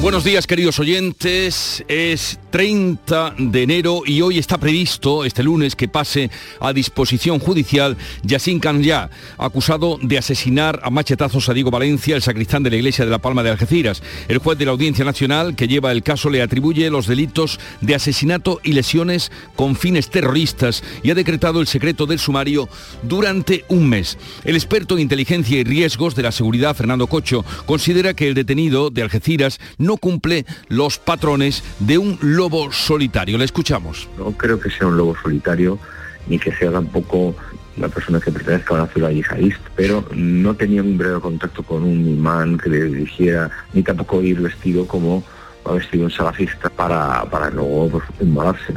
Buenos días queridos oyentes, es 30 de enero y hoy está previsto este lunes que pase a disposición judicial Yassin Kanya, acusado de asesinar a machetazos a Diego Valencia, el sacristán de la iglesia de la Palma de Algeciras. El juez de la Audiencia Nacional que lleva el caso le atribuye los delitos de asesinato y lesiones con fines terroristas y ha decretado el secreto del sumario durante un mes. El experto en inteligencia y riesgos de la seguridad, Fernando Cocho, considera que el detenido de Algeciras no cumple los patrones de un lobo solitario. Le escuchamos. No creo que sea un lobo solitario ni que sea tampoco una persona que pertenezca a una ciudad yihadista, pero no tenía un breve contacto con un imán que le dirigiera, ni tampoco ir vestido como va vestido un salafista para, para luego pues.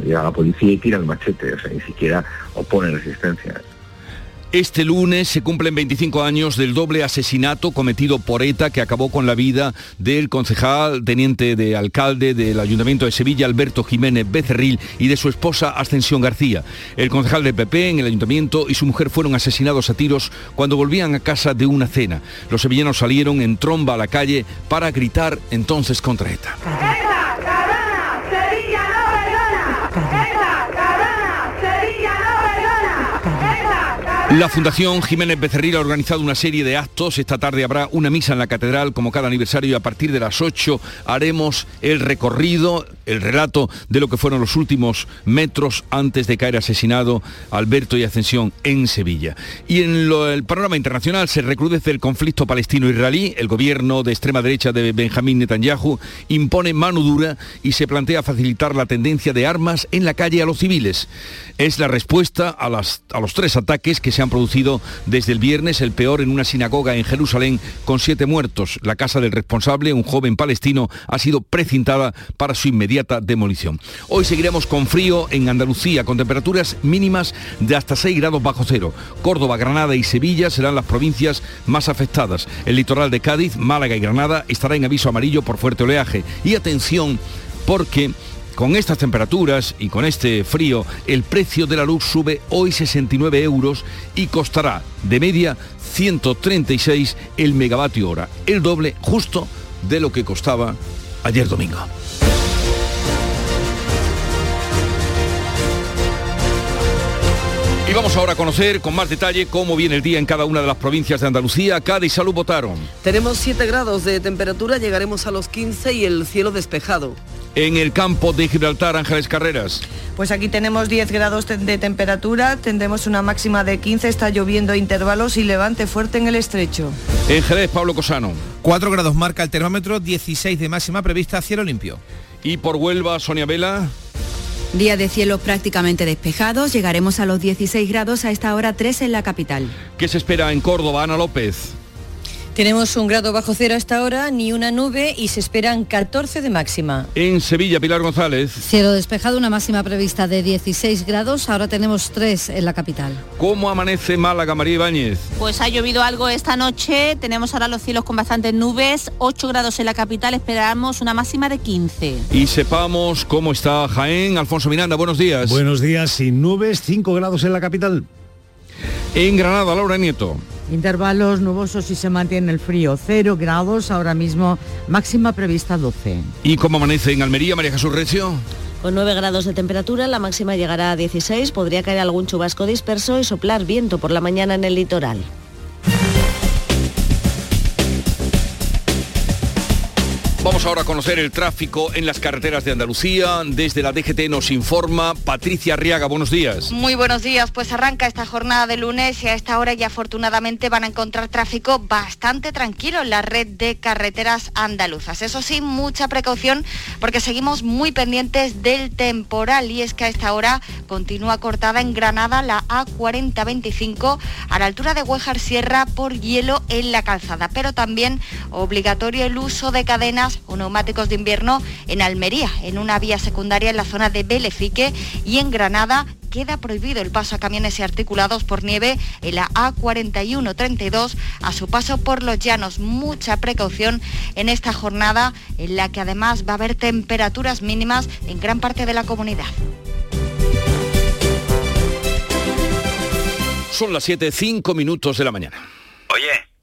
Llega a la policía y tira el machete, o sea, ni siquiera opone resistencia. Este lunes se cumplen 25 años del doble asesinato cometido por ETA que acabó con la vida del concejal, teniente de alcalde del Ayuntamiento de Sevilla, Alberto Jiménez Becerril, y de su esposa Ascensión García. El concejal del PP en el Ayuntamiento y su mujer fueron asesinados a tiros cuando volvían a casa de una cena. Los sevillanos salieron en tromba a la calle para gritar entonces contra ETA. La Fundación Jiménez Becerril ha organizado una serie de actos. Esta tarde habrá una misa en la catedral como cada aniversario y a partir de las 8 haremos el recorrido, el relato de lo que fueron los últimos metros antes de caer asesinado Alberto y Ascensión en Sevilla. Y en el panorama internacional se recrudece el conflicto palestino-israelí. El gobierno de extrema derecha de Benjamín Netanyahu impone mano dura y se plantea facilitar la tendencia de armas en la calle a los civiles. Es la respuesta a, las, a los tres ataques que se han producido desde el viernes, el peor en una sinagoga en Jerusalén con siete muertos. La casa del responsable, un joven palestino, ha sido precintada para su demolición. Hoy seguiremos con frío en Andalucía, con temperaturas mínimas de hasta 6 grados bajo cero. Córdoba, Granada y Sevilla serán las provincias más afectadas. El litoral de Cádiz, Málaga y Granada estará en aviso amarillo por fuerte oleaje. Y atención, porque con estas temperaturas y con este frío, el precio de la luz sube hoy 69 euros y costará de media 136 el megavatio hora, el doble justo de lo que costaba ayer domingo. Y vamos ahora a conocer con más detalle cómo viene el día en cada una de las provincias de Andalucía. Cádiz, Salud votaron. Tenemos 7 grados de temperatura, llegaremos a los 15 y el cielo despejado. En el campo de Gibraltar, Ángeles Carreras. Pues aquí tenemos 10 grados de temperatura, tendremos una máxima de 15, está lloviendo a intervalos y levante fuerte en el estrecho. En Jerez, Pablo Cosano. 4 grados marca el termómetro, 16 de máxima prevista, cielo limpio. Y por Huelva, Sonia Vela. Día de cielo prácticamente despejados, llegaremos a los 16 grados a esta hora 3 en la capital. ¿Qué se espera en Córdoba, Ana López? Tenemos un grado bajo cero hasta ahora, ni una nube y se esperan 14 de máxima. En Sevilla, Pilar González. Cielo despejado, una máxima prevista de 16 grados, ahora tenemos 3 en la capital. ¿Cómo amanece Málaga, María Ibáñez? Pues ha llovido algo esta noche, tenemos ahora los cielos con bastantes nubes, 8 grados en la capital, esperamos una máxima de 15. Y sepamos cómo está Jaén. Alfonso Miranda, buenos días. Buenos días, sin nubes, 5 grados en la capital. En Granada, Laura Nieto. Intervalos nubosos y se mantiene el frío. 0 grados ahora mismo, máxima prevista 12. ¿Y cómo amanece en Almería, María Jesús Recio? Con 9 grados de temperatura, la máxima llegará a 16, podría caer algún chubasco disperso y soplar viento por la mañana en el litoral. Vamos ahora conocer el tráfico en las carreteras de Andalucía. Desde la DGT nos informa Patricia Arriaga. Buenos días. Muy buenos días. Pues arranca esta jornada de lunes y a esta hora ya afortunadamente van a encontrar tráfico bastante tranquilo en la red de carreteras andaluzas. Eso sí, mucha precaución porque seguimos muy pendientes del temporal y es que a esta hora continúa cortada en Granada la A4025 a la altura de Huejar Sierra por hielo en la calzada, pero también obligatorio el uso de cadenas o neumáticos de invierno en Almería, en una vía secundaria en la zona de Belefique y en Granada queda prohibido el paso a camiones y articulados por nieve en la A4132 a su paso por los llanos. Mucha precaución en esta jornada en la que además va a haber temperaturas mínimas en gran parte de la comunidad. Son las 7, 5 minutos de la mañana. Oye,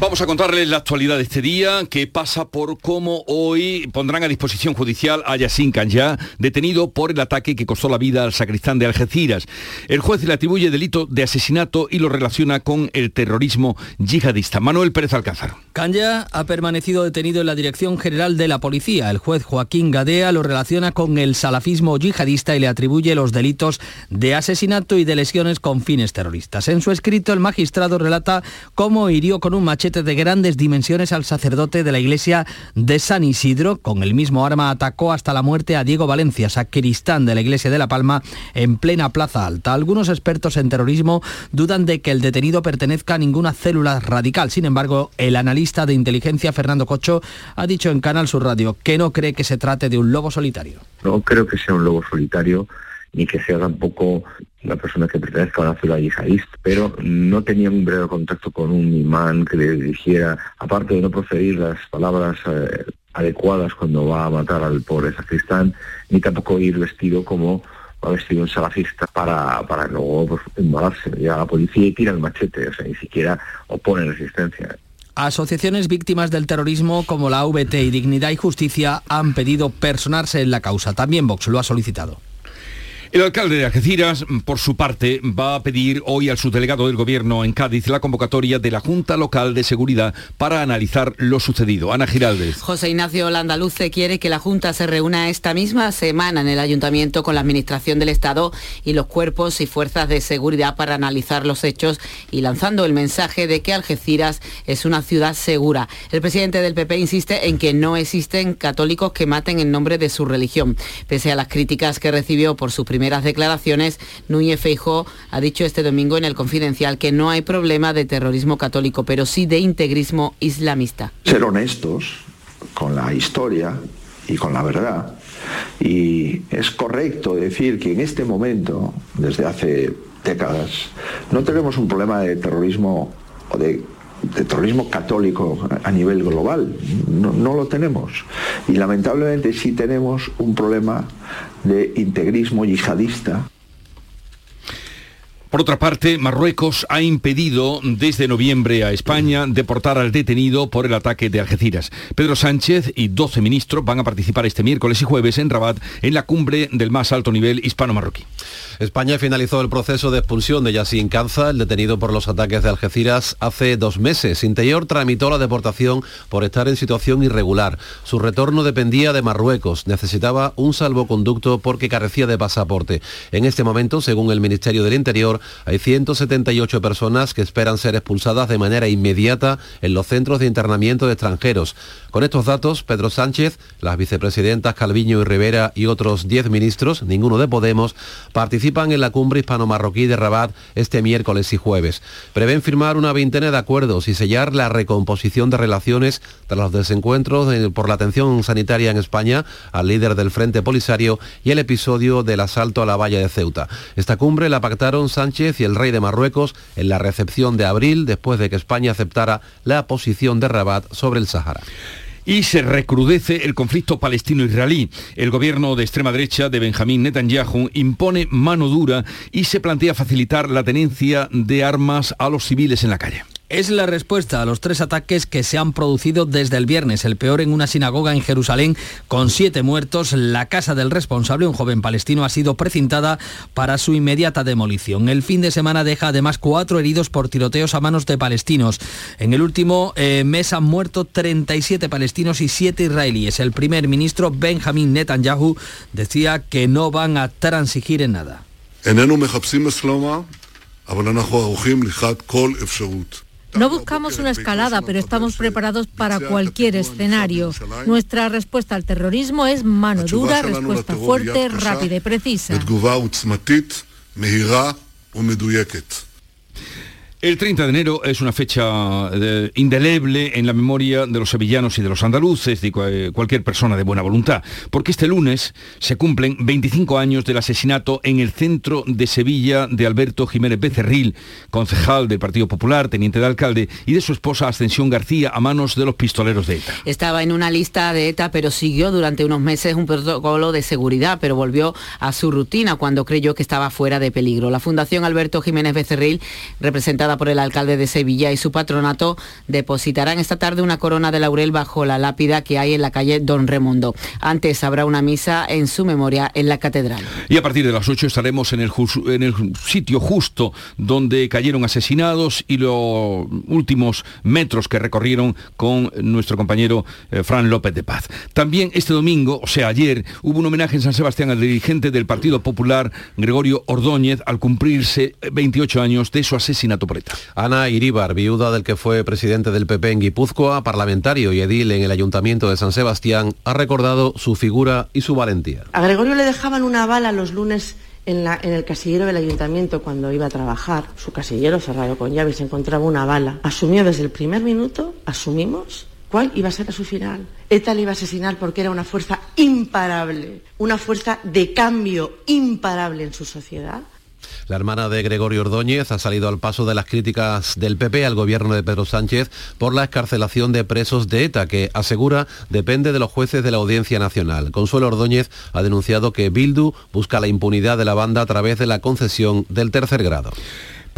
Vamos a contarles la actualidad de este día, que pasa por cómo hoy pondrán a disposición judicial a Yassin Kanya, detenido por el ataque que costó la vida al sacristán de Algeciras. El juez le atribuye delito de asesinato y lo relaciona con el terrorismo yihadista. Manuel Pérez Alcázar. Kanya ha permanecido detenido en la Dirección General de la Policía. El juez Joaquín Gadea lo relaciona con el salafismo yihadista y le atribuye los delitos de asesinato y de lesiones con fines terroristas. En su escrito, el magistrado relata cómo hirió con un machete de grandes dimensiones al sacerdote de la iglesia de San Isidro. Con el mismo arma atacó hasta la muerte a Diego Valencia, sacristán de la iglesia de La Palma, en plena Plaza Alta. Algunos expertos en terrorismo dudan de que el detenido pertenezca a ninguna célula radical. Sin embargo, el analista de inteligencia Fernando Cocho ha dicho en Canal Sur Radio que no cree que se trate de un lobo solitario. No creo que sea un lobo solitario ni que sea tampoco una persona que pertenezca a una ciudad yihadista, pero no tenía un breve contacto con un imán que le dijera, aparte de no proferir las palabras eh, adecuadas cuando va a matar al pobre sacristán, ni tampoco ir vestido como va vestido un salafista para, para luego pues, embalarse. Llega la policía y tira el machete, o sea, ni siquiera opone resistencia. Asociaciones víctimas del terrorismo como la VT y Dignidad y Justicia han pedido personarse en la causa. También Vox lo ha solicitado. El alcalde de Algeciras, por su parte, va a pedir hoy al subdelegado del Gobierno en Cádiz la convocatoria de la Junta Local de Seguridad para analizar lo sucedido. Ana Giraldez. José Ignacio Landaluce quiere que la Junta se reúna esta misma semana en el Ayuntamiento con la Administración del Estado y los cuerpos y fuerzas de seguridad para analizar los hechos y lanzando el mensaje de que Algeciras es una ciudad segura. El presidente del PP insiste en que no existen católicos que maten en nombre de su religión. Pese a las críticas que recibió por su primer primeras declaraciones, Núñez Feijó ha dicho este domingo en el Confidencial que no hay problema de terrorismo católico, pero sí de integrismo islamista. Ser honestos con la historia y con la verdad. Y es correcto decir que en este momento, desde hace décadas, no tenemos un problema de terrorismo o de terrorismo católico a nivel global. No, no, lo tenemos. Y lamentablemente sí tenemos un problema de integrismo yihadista. Por otra parte, Marruecos ha impedido desde noviembre a España deportar al detenido por el ataque de Algeciras. Pedro Sánchez y 12 ministros van a participar este miércoles y jueves en Rabat en la cumbre del más alto nivel hispano-marroquí. España finalizó el proceso de expulsión de Yassin Canza, el detenido por los ataques de Algeciras, hace dos meses. Interior tramitó la deportación por estar en situación irregular. Su retorno dependía de Marruecos. Necesitaba un salvoconducto porque carecía de pasaporte. En este momento, según el Ministerio del Interior, hay 178 personas que esperan ser expulsadas de manera inmediata en los centros de internamiento de extranjeros. Con estos datos, Pedro Sánchez, las vicepresidentas Calviño y Rivera y otros 10 ministros, ninguno de Podemos, participan en la cumbre hispano-marroquí de Rabat este miércoles y jueves. Prevén firmar una veintena de acuerdos y sellar la recomposición de relaciones tras los desencuentros por la atención sanitaria en España al líder del Frente Polisario y el episodio del asalto a la valla de Ceuta. Esta cumbre la pactaron Sánchez y el rey de Marruecos en la recepción de abril después de que España aceptara la posición de Rabat sobre el Sáhara. Y se recrudece el conflicto palestino-israelí. El gobierno de extrema derecha de Benjamín Netanyahu impone mano dura y se plantea facilitar la tenencia de armas a los civiles en la calle. Es la respuesta a los tres ataques que se han producido desde el viernes, el peor en una sinagoga en Jerusalén, con siete muertos. La casa del responsable, un joven palestino, ha sido precintada para su inmediata demolición. El fin de semana deja además cuatro heridos por tiroteos a manos de palestinos. En el último eh, mes han muerto 37 palestinos y siete israelíes. El primer ministro Benjamin Netanyahu decía que no van a transigir en nada. No buscamos una escalada, pero estamos preparados para cualquier escenario. Nuestra respuesta al terrorismo es mano dura, respuesta fuerte, rápida y precisa. El 30 de enero es una fecha eh, indeleble en la memoria de los sevillanos y de los andaluces, de cualquier persona de buena voluntad, porque este lunes se cumplen 25 años del asesinato en el centro de Sevilla de Alberto Jiménez Becerril, concejal del Partido Popular, teniente de alcalde, y de su esposa Ascensión García a manos de los pistoleros de ETA. Estaba en una lista de ETA, pero siguió durante unos meses un protocolo de seguridad, pero volvió a su rutina cuando creyó que estaba fuera de peligro. La Fundación Alberto Jiménez Becerril, representada por el alcalde de Sevilla y su patronato, depositarán esta tarde una corona de laurel bajo la lápida que hay en la calle Don Remundo. Antes habrá una misa en su memoria en la catedral. Y a partir de las 8 estaremos en el, sitio justo donde cayeron asesinados y los últimos metros que recorrieron con nuestro compañero eh, Fran López de Paz. También este domingo, o sea, ayer, hubo un homenaje en San Sebastián al dirigente del Partido Popular, Gregorio Ordóñez, al cumplirse 28 años de su asesinato Ana Iríbar, viuda del que fue presidente del PP en Guipúzcoa, parlamentario y edil en el Ayuntamiento de San Sebastián, ha recordado su figura y su valentía. A Gregorio le dejaban una bala los lunes en, en, el casillero del ayuntamiento cuando iba a trabajar, su casillero cerrado con llave, se encontraba una bala. Asumió desde el primer minuto, asumimos, cuál iba a ser su final. ETA le iba a asesinar porque era una fuerza imparable, una fuerza de cambio imparable en su sociedad. La hermana de Gregorio Ordóñez ha salido al paso de las críticas del PP al gobierno de Pedro Sánchez por la escarcelación de presos de ETA, que asegura depende de los jueces de la Audiencia Nacional. Consuelo Ordóñez ha denunciado que Bildu busca la impunidad de la banda a través de la concesión del tercer grado.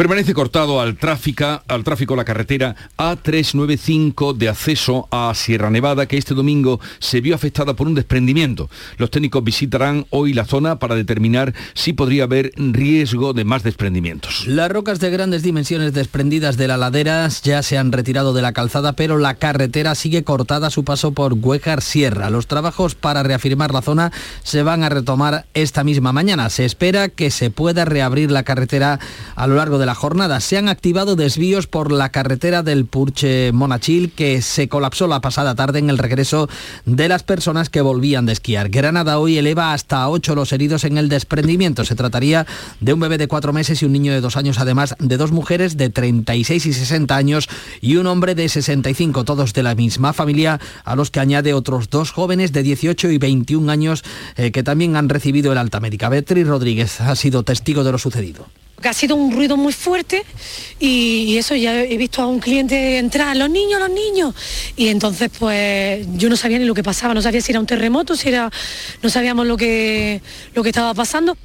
Permanece cortado al tráfico, al tráfico la carretera A395 de acceso a Sierra Nevada, que este domingo se vio afectada por un desprendimiento. Los técnicos visitarán hoy la zona para determinar si podría haber riesgo de más desprendimientos. Las rocas de grandes dimensiones desprendidas de las laderas ya se han retirado de la calzada, pero la carretera sigue cortada a su paso por Huejar Sierra. Los trabajos para reafirmar la zona se van a retomar esta misma mañana. Se espera que se pueda reabrir la carretera a lo largo de de jornada. Se han activado desvíos por la carretera del Purche Monachil que se colapsó la pasada tarde en el regreso de las personas que volvían de esquiar. Granada hoy eleva hasta 8 los heridos en el desprendimiento. Se trataría de un bebé de 4 meses y un niño de 2 años, además de dos mujeres de 36 y 60 años y un hombre de 65, todos de la misma familia, a los que añade otros dos jóvenes de 18 y 21 años eh, que también han recibido el alta médica. Betri Rodríguez ha sido testigo de lo sucedido que ha sido un ruido muy fuerte y, eso ya he visto a un cliente entrar, los niños, los niños. Y entonces pues yo no sabía ni lo que pasaba, no sabía si era un terremoto, si era, no sabíamos lo que, lo que estaba pasando.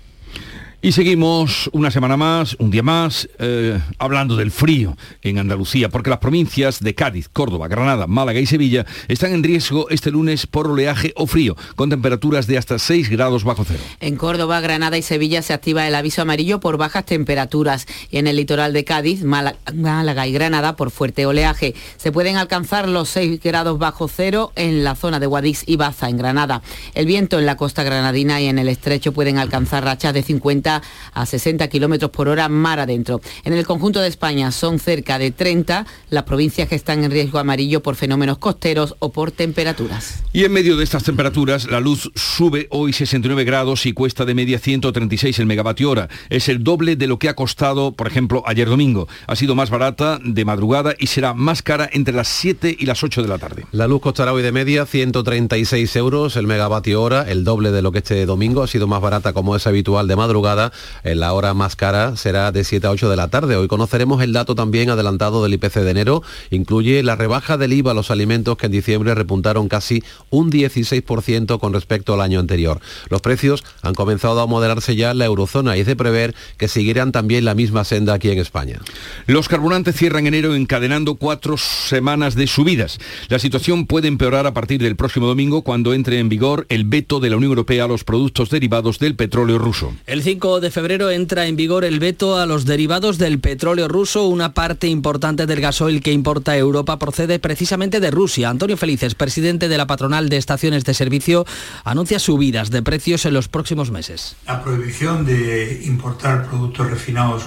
Y seguimos una semana más, un día más, eh, hablando del frío en Andalucía, porque las provincias de Cádiz, Córdoba, Granada, Málaga y Sevilla están en riesgo este lunes por oleaje o frío, con temperaturas de hasta 6 grados bajo cero. En Córdoba, Granada y Sevilla se activa el aviso amarillo por bajas temperaturas y en el litoral de Cádiz, Málaga y Granada por fuerte oleaje. Se pueden alcanzar los 6 grados bajo cero en la zona de Guadix y Baza, en Granada. El viento en la costa granadina y en el estrecho pueden alcanzar rachas de 50 a 60 kilómetros por hora mar adentro. En el conjunto de España son cerca de 30 las provincias que están en riesgo amarillo por fenómenos costeros o por temperaturas. Y en medio de estas temperaturas, la luz sube hoy 69 grados y cuesta de media 136 el megavatio hora. Es el doble de lo que ha costado, por ejemplo, ayer domingo. Ha sido más barata de madrugada y será más cara entre las 7 y las 8 de la tarde. La luz costará hoy de media 136 euros el megavatio hora, el doble de lo que este domingo. Ha sido más barata como es habitual de madrugada en la hora más cara será de 7 a 8 de la tarde. Hoy conoceremos el dato también adelantado del IPC de enero. Incluye la rebaja del IVA a los alimentos que en diciembre repuntaron casi un 16% con respecto al año anterior. Los precios han comenzado a moderarse ya en la eurozona y es de prever que seguirán también la misma senda aquí en España. Los carburantes cierran enero encadenando cuatro semanas de subidas. La situación puede empeorar a partir del próximo domingo cuando entre en vigor el veto de la Unión Europea a los productos derivados del petróleo ruso. El 5 de febrero entra en vigor el veto a los derivados del petróleo ruso. Una parte importante del gasoil que importa Europa procede precisamente de Rusia. Antonio Felices, presidente de la patronal de estaciones de servicio, anuncia subidas de precios en los próximos meses. La prohibición de importar productos refinados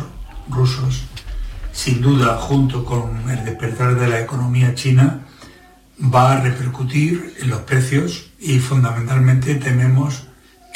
rusos, sin duda, junto con el despertar de la economía china, va a repercutir en los precios y fundamentalmente tememos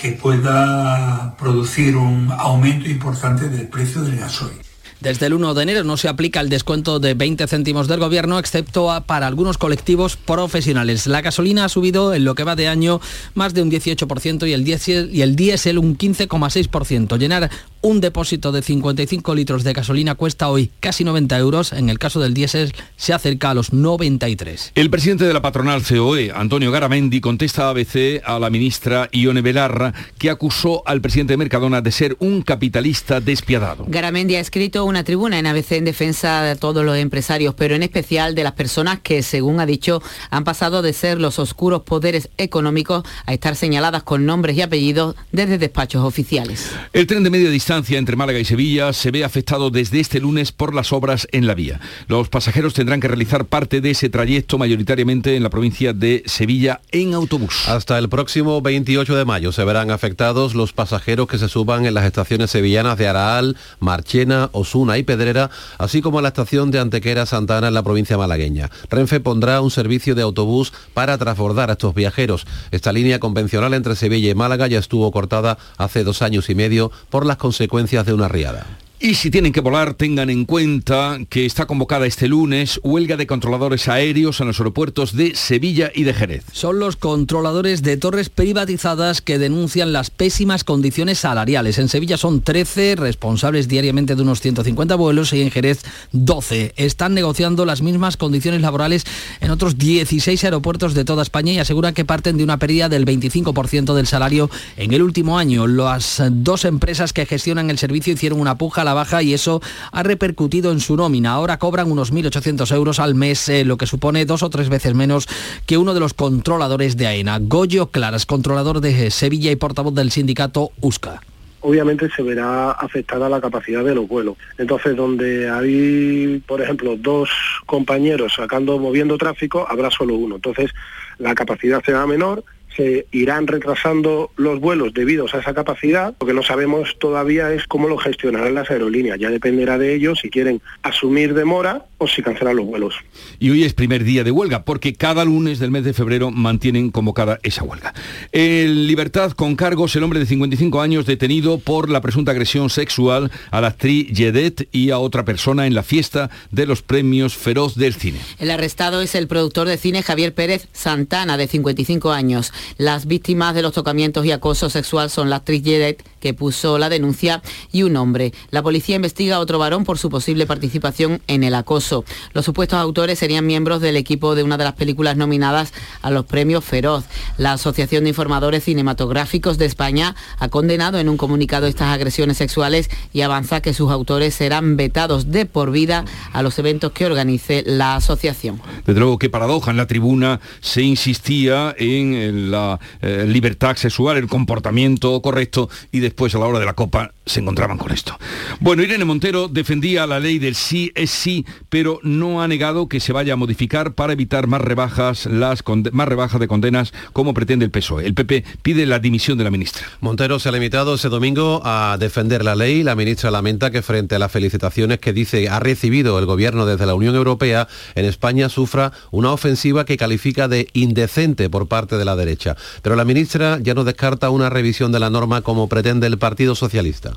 que pueda producir un aumento importante del precio del gasoil. Desde el 1 de enero no se aplica el descuento de 20 céntimos del gobierno, excepto para algunos colectivos profesionales. La gasolina ha subido en lo que va de año más de un 18% y el diésel, y el diésel un 15,6%. Llenar un depósito de 55 litros de gasolina cuesta hoy casi 90 euros. En el caso del diésel se acerca a los 93. El presidente de la patronal COE, Antonio Garamendi, contesta a ABC a la ministra Ione Belarra, que acusó al presidente de Mercadona de ser un capitalista despiadado. Garamendi ha escrito una tribuna en ABC en defensa de todos los empresarios, pero en especial de las personas que, según ha dicho, han pasado de ser los oscuros poderes económicos a estar señaladas con nombres y apellidos desde despachos oficiales. El tren de media distancia entre Málaga y Sevilla se ve afectado desde este lunes por las obras en la vía. Los pasajeros tendrán que realizar parte de ese trayecto mayoritariamente en la provincia de Sevilla en autobús. Hasta el próximo 28 de mayo se verán afectados los pasajeros que se suban en las estaciones sevillanas de Araal, Marchena, Osuna y Pedrera, así como en la estación de Antequera Santana en la provincia malagueña. Renfe pondrá un servicio de autobús para transbordar a estos viajeros. Esta línea convencional entre Sevilla y Málaga ya estuvo cortada hace dos años y medio por las consecuencias consecuencias de una riada. Y si tienen que volar, tengan en cuenta que está convocada este lunes huelga de controladores aéreos en los aeropuertos de Sevilla y de Jerez. Son los controladores de torres privatizadas que denuncian las pésimas condiciones salariales. En Sevilla son 13 responsables diariamente de unos 150 vuelos y en Jerez 12. Están negociando las mismas condiciones laborales en otros 16 aeropuertos de toda España y aseguran que parten de una pérdida del 25% del salario en el último año. Las dos empresas que gestionan el servicio hicieron una puja a la baja y eso ha repercutido en su nómina. Ahora cobran unos 1.800 euros al mes, eh, lo que supone dos o tres veces menos que uno de los controladores de AENA. Goyo Claras, controlador de Sevilla y portavoz del sindicato USCA obviamente se verá afectada la capacidad de los vuelos. Entonces, donde hay, por ejemplo, dos compañeros sacando, moviendo tráfico, habrá solo uno. Entonces, la capacidad será menor se irán retrasando los vuelos debido a esa capacidad. Lo que no sabemos todavía es cómo lo gestionarán las aerolíneas. Ya dependerá de ellos si quieren asumir demora o si cancelan los vuelos. Y hoy es primer día de huelga, porque cada lunes del mes de febrero mantienen convocada esa huelga. En libertad con cargos el hombre de 55 años detenido por la presunta agresión sexual a la actriz Yedet y a otra persona en la fiesta de los premios Feroz del Cine. El arrestado es el productor de cine Javier Pérez Santana, de 55 años. Las víctimas de los tocamientos y acoso sexual son la actriz Yedet, que puso la denuncia, y un hombre. La policía investiga a otro varón por su posible participación en el acoso. Los supuestos autores serían miembros del equipo de una de las películas nominadas a los premios Feroz. La Asociación de Informadores Cinematográficos de España ha condenado en un comunicado estas agresiones sexuales y avanza que sus autores serán vetados de por vida a los eventos que organice la asociación. Desde luego, qué paradoja. En la tribuna se insistía en la eh, libertad sexual, el comportamiento correcto y después a la hora de la copa se encontraban con esto. Bueno, Irene Montero defendía la ley del sí es sí, pero no ha negado que se vaya a modificar para evitar más rebajas, las más rebajas de condenas como pretende el PSOE. El PP pide la dimisión de la ministra. Montero se ha limitado ese domingo a defender la ley. La ministra lamenta que frente a las felicitaciones que dice ha recibido el gobierno desde la Unión Europea, en España sufra una ofensiva que califica de indecente por parte de la derecha. Pero la ministra ya no descarta una revisión de la norma como pretende el Partido Socialista.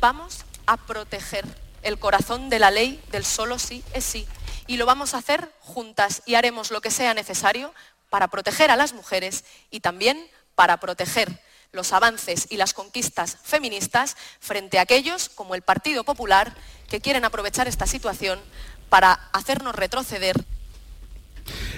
Vamos a proteger el corazón de la ley del solo sí es sí. Y lo vamos a hacer juntas y haremos lo que sea necesario para proteger a las mujeres y también para proteger los avances y las conquistas feministas frente a aquellos, como el Partido Popular, que quieren aprovechar esta situación para hacernos retroceder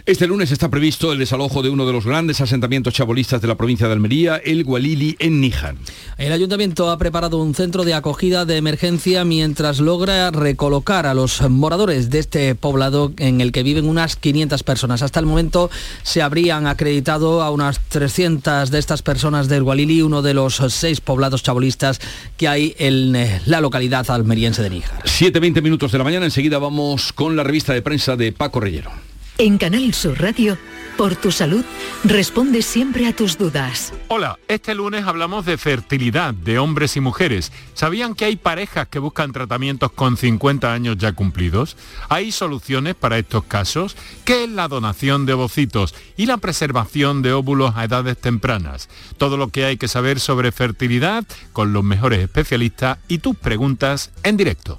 este lunes está previsto el desalojo de uno de los grandes asentamientos chabolistas de la provincia de Almería, el Gualili, en Níjar. El ayuntamiento ha preparado un centro de acogida de emergencia mientras logra recolocar a los moradores de este poblado en el que viven unas 500 personas. Hasta el momento se habrían acreditado a unas 300 de estas personas del Gualili, uno de los seis poblados chabolistas que hay en eh, la localidad almeriense de Níjar. 7.20 minutos de la mañana, enseguida vamos con la revista de prensa de Paco Rellero. En Canal Sur Radio, por tu salud, responde siempre a tus dudas. Hola, este lunes hablamos de fertilidad de hombres y mujeres. ¿Sabían que hay parejas que buscan tratamientos con 50 años ya cumplidos? ¿Hay soluciones para estos casos? ¿Qué es la donación de ovocitos y la preservación de óvulos a edades tempranas? Todo lo que hay que saber sobre fertilidad con los mejores especialistas y tus preguntas en directo.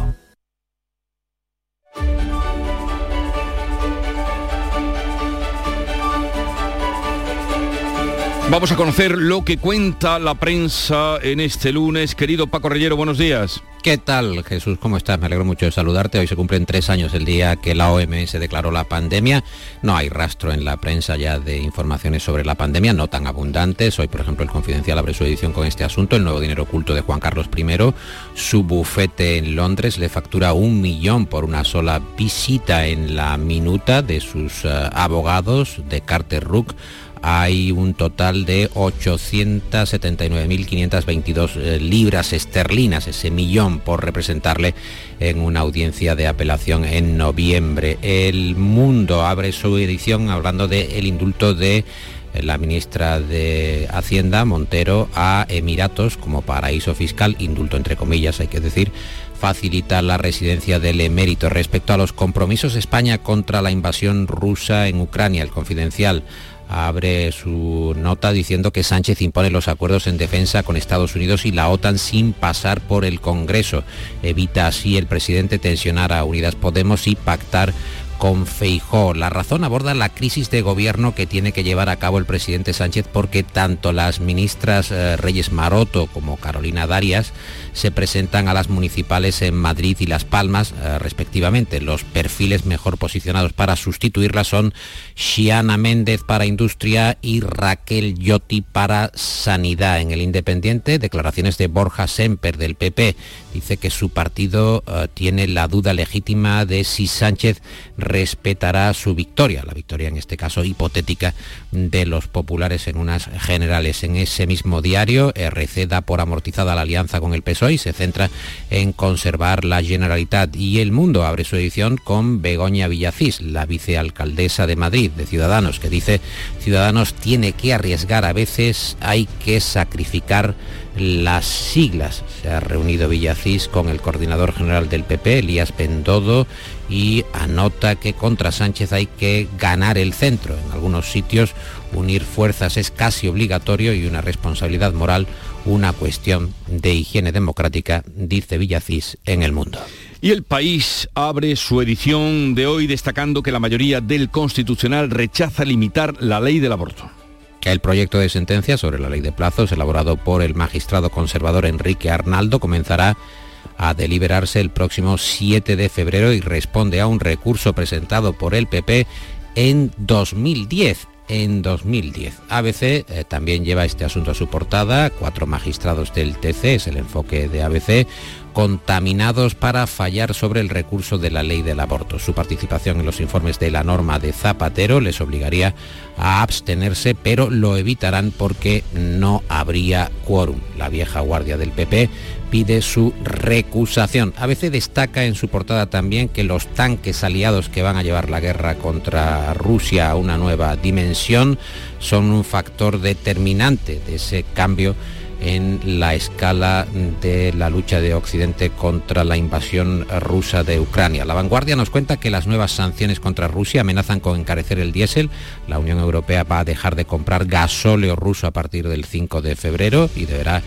Vamos a conocer lo que cuenta la prensa en este lunes. Querido Paco Rellero, buenos días. ¿Qué tal, Jesús? ¿Cómo estás? Me alegro mucho de saludarte. Hoy se cumplen tres años el día que la OMS declaró la pandemia. No hay rastro en la prensa ya de informaciones sobre la pandemia, no tan abundantes. Hoy, por ejemplo, el Confidencial abre su edición con este asunto, el nuevo dinero oculto de Juan Carlos I. Su bufete en Londres le factura un millón por una sola visita en la minuta de sus eh, abogados de Carter Rook hay un total de 879.522 eh, libras esterlinas, ese millón por representarle en una audiencia de apelación en noviembre. El Mundo abre su edición hablando del indulto de eh, la ministra de Hacienda, Montero, a Emiratos como paraíso fiscal, indulto entre comillas hay que decir, facilita la residencia del emérito. Respecto a los compromisos de España contra la invasión rusa en Ucrania, el confidencial abre su nota diciendo que Sánchez impone los acuerdos en defensa con Estados Unidos y la OTAN sin pasar por el Congreso. Evita así el presidente tensionar a Unidas Podemos y pactar con Feijó. La razón aborda la crisis de gobierno que tiene que llevar a cabo el presidente Sánchez porque tanto las ministras eh, Reyes Maroto como Carolina Darias se presentan a las municipales en Madrid y Las Palmas, eh, respectivamente. Los perfiles mejor posicionados para sustituirla son Xiana Méndez para Industria y Raquel Yotti para Sanidad. En el Independiente, declaraciones de Borja Semper del PP. Dice que su partido eh, tiene la duda legítima de si Sánchez respetará su victoria, la victoria en este caso hipotética de los populares en unas generales. En ese mismo diario, RC da por amortizada la alianza con el PSOE y se centra en conservar la Generalitat. Y El Mundo abre su edición con Begoña Villacís, la vicealcaldesa de Madrid, de Ciudadanos, que dice, Ciudadanos tiene que arriesgar, a veces hay que sacrificar las siglas. Se ha reunido Villacís con el coordinador general del PP, Elías Pendodo, y anota que contra Sánchez hay que ganar el centro. En algunos sitios unir fuerzas es casi obligatorio y una responsabilidad moral una cuestión de higiene democrática, dice Villacís en el mundo. Y el país abre su edición de hoy destacando que la mayoría del Constitucional rechaza limitar la ley del aborto. El proyecto de sentencia sobre la ley de plazos, elaborado por el magistrado conservador Enrique Arnaldo, comenzará a deliberarse el próximo 7 de febrero y responde a un recurso presentado por el PP en 2010 en 2010. ABC eh, también lleva este asunto a su portada, cuatro magistrados del TC, es el enfoque de ABC, contaminados para fallar sobre el recurso de la ley del aborto. Su participación en los informes de la norma de Zapatero les obligaría a abstenerse, pero lo evitarán porque no habría quórum. La vieja guardia del PP pide su recusación. A veces destaca en su portada también que los tanques aliados que van a llevar la guerra contra Rusia a una nueva dimensión son un factor determinante de ese cambio en la escala de la lucha de Occidente contra la invasión rusa de Ucrania. La vanguardia nos cuenta que las nuevas sanciones contra Rusia amenazan con encarecer el diésel. La Unión Europea va a dejar de comprar gasóleo ruso a partir del 5 de febrero y deberá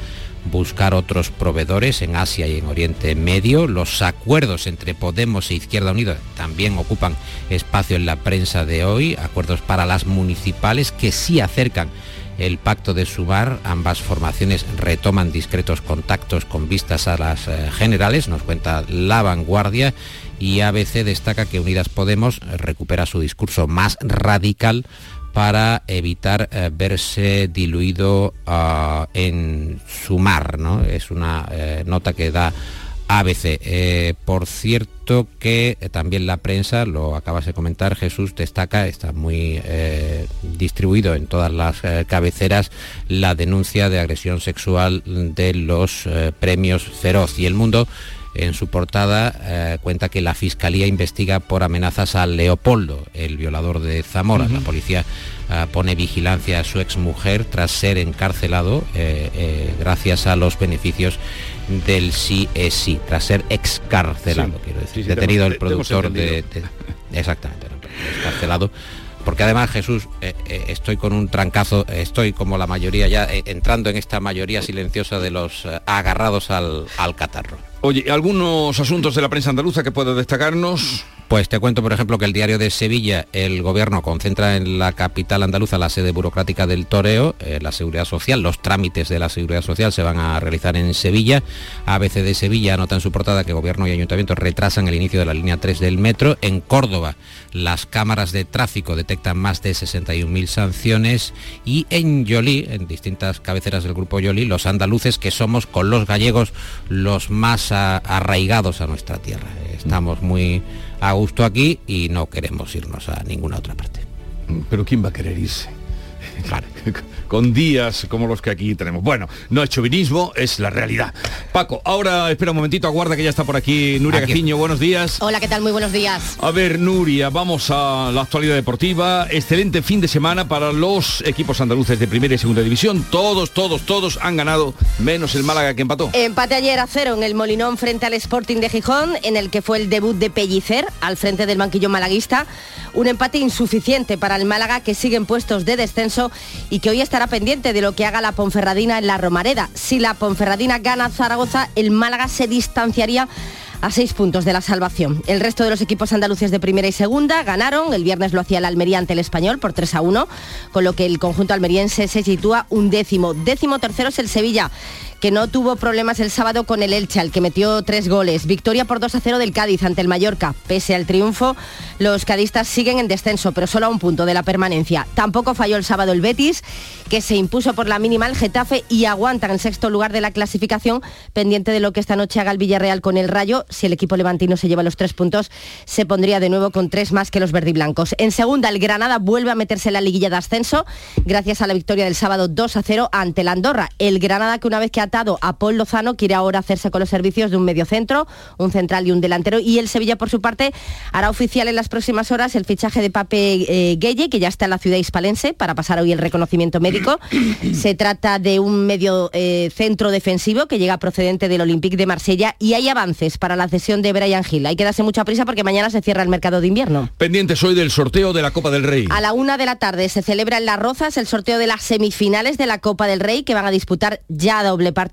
buscar otros proveedores en Asia y en Oriente Medio. Los acuerdos entre Podemos e Izquierda Unida también ocupan espacio en la prensa de hoy, acuerdos para las municipales que sí acercan el pacto de Sumar. Ambas formaciones retoman discretos contactos con vistas a las eh, generales, nos cuenta La Vanguardia, y ABC destaca que Unidas Podemos recupera su discurso más radical para evitar eh, verse diluido ah, en Sumar. ¿no? Es una eh, nota que da ABC. Eh, por cierto que eh, también la prensa, lo acabas de comentar Jesús, destaca, está muy eh, distribuido en todas las cabeceras, la denuncia de agresión sexual de los premios Feroz. Y el mundo en su portada cuenta que la Fiscalía investiga por amenazas a Leopoldo, el violador de Zamora. La policía pone vigilancia a su exmujer tras ser encarcelado gracias a los beneficios del sí es sí, tras ser excarcelado, quiero decir. Detenido el productor de, Exactamente, excarcelado. Porque además, Jesús, eh, eh, estoy con un trancazo, estoy como la mayoría ya eh, entrando en esta mayoría silenciosa de los agarrados al, al catarro. Oye, ¿algunos asuntos de la prensa andaluza que pueda destacarnos? Pues te cuento, por ejemplo, que el diario de Sevilla, el gobierno concentra en la capital andaluza la sede burocrática del toreo, eh, la seguridad social, los trámites de la seguridad social se van a realizar en Sevilla. ABC de Sevilla anota en su portada que gobierno y ayuntamiento retrasan el inicio de la línea 3 del metro. En Córdoba, las cámaras de tráfico detectan más de 61.000 sanciones y en Yolí, en distintas cabeceras del grupo Yolí, los andaluces que somos con los gallegos los más arraigados a nuestra tierra. Estamos muy a gusto aquí y no queremos irnos a ninguna otra parte. Pero ¿quién va a querer irse? con días como los que aquí tenemos. Bueno, no es chauvinismo, es la realidad. Paco, ahora espera un momentito, aguarda que ya está por aquí Nuria Gaciño, buenos días. Hola, ¿qué tal? Muy buenos días. A ver, Nuria, vamos a la actualidad deportiva. Excelente fin de semana para los equipos andaluces de primera y segunda división. Todos, todos, todos han ganado, menos el Málaga que empató. Empate ayer a cero en el Molinón frente al Sporting de Gijón, en el que fue el debut de Pellicer al frente del banquillo malaguista. Un empate insuficiente para el Málaga que sigue en puestos de descenso y que hoy estará pendiente de lo que haga la Ponferradina en la Romareda. Si la Ponferradina gana Zaragoza, el Málaga se distanciaría a seis puntos de la salvación. El resto de los equipos andaluces de primera y segunda ganaron. El viernes lo hacía el Almería ante el Español por 3 a 1, con lo que el conjunto almeriense se sitúa un décimo. Décimo tercero es el Sevilla que no tuvo problemas el sábado con el Elche, al que metió tres goles. Victoria por 2 a 0 del Cádiz ante el Mallorca. Pese al triunfo, los cadistas siguen en descenso, pero solo a un punto de la permanencia. Tampoco falló el sábado el Betis, que se impuso por la mínima el Getafe y aguanta en sexto lugar de la clasificación, pendiente de lo que esta noche haga el Villarreal con el Rayo. Si el equipo levantino se lleva los tres puntos, se pondría de nuevo con tres más que los verdiblancos. En segunda, el Granada vuelve a meterse en la liguilla de ascenso, gracias a la victoria del sábado 2 a 0 ante la Andorra. El Granada que una vez que ha a Paul Lozano, quiere ahora hacerse con los servicios de un mediocentro, un central y un delantero. Y el Sevilla, por su parte, hará oficial en las próximas horas el fichaje de Pape eh, Gueye, que ya está en la ciudad hispalense, para pasar hoy el reconocimiento médico. Se trata de un medio eh, centro defensivo que llega procedente del Olympique de Marsella y hay avances para la cesión de Brian Hill. Hay que darse mucha prisa porque mañana se cierra el mercado de invierno. Pendientes hoy del sorteo de la Copa del Rey. A la una de la tarde se celebra en Las Rozas el sorteo de las semifinales de la Copa del Rey que van a disputar ya doble partido.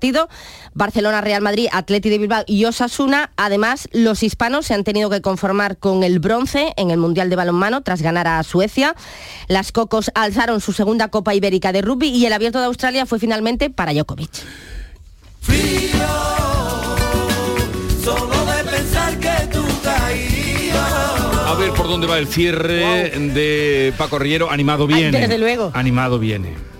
Barcelona, Real Madrid, Atleti de Bilbao y Osasuna. Además, los hispanos se han tenido que conformar con el bronce en el Mundial de Balonmano tras ganar a Suecia. Las Cocos alzaron su segunda Copa Ibérica de Rugby y el Abierto de Australia fue finalmente para Djokovic. A ver por dónde va el cierre de Paco Riero. Animado viene. desde luego. Animado viene.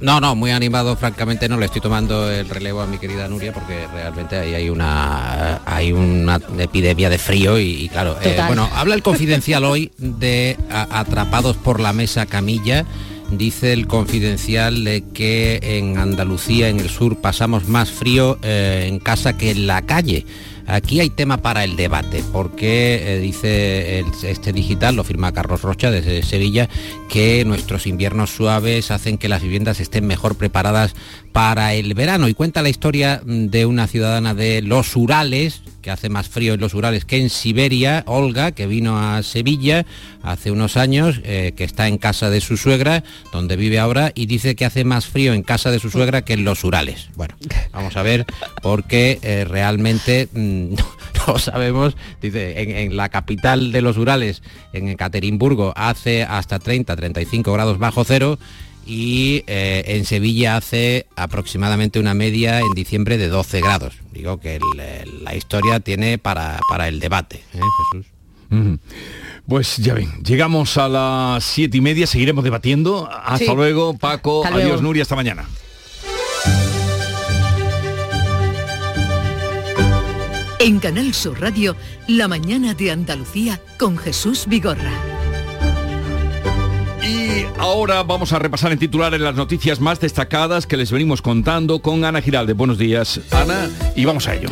No, no, muy animado, francamente no le estoy tomando el relevo a mi querida Nuria porque realmente ahí hay una hay una epidemia de frío y, claro, eh, bueno, habla el confidencial hoy de atrapados por la mesa camilla. Dice el confidencial de que en Andalucía, en el sur, pasamos más frío eh, en casa que en la calle. Aquí hay tema para el debate, porque eh, dice este digital, lo firma Carlos Rocha desde Sevilla, que nuestros inviernos suaves hacen que las viviendas estén mejor preparadas para el verano. Y cuenta la historia de una ciudadana de los Urales, que hace más frío en los Urales que en Siberia, Olga, que vino a Sevilla hace unos años, eh, que está en casa de su suegra, donde vive ahora, y dice que hace más frío en casa de su suegra que en los Urales. Bueno, vamos a ver, porque eh, realmente mm, no, sabemos, dice, en, en, la capital de los Urales, en Ekaterimburgo, hace hasta 30, 35 grados bajo cero, y eh, en Sevilla hace aproximadamente una media en diciembre de 12 grados. Digo que la historia tiene para, para el debate, ¿eh, Jesús. Pues ya ven, llegamos a las siete y media, seguiremos debatiendo. Hasta luego, Paco. Adiós, Nuria, hasta mañana. En Canal Sur Radio, La mañana de Andalucía con Jesús Vigorra. Ahora vamos a repasar en titulares las noticias más destacadas que les venimos contando con Ana Giralde. Buenos días, Ana, y vamos a ello.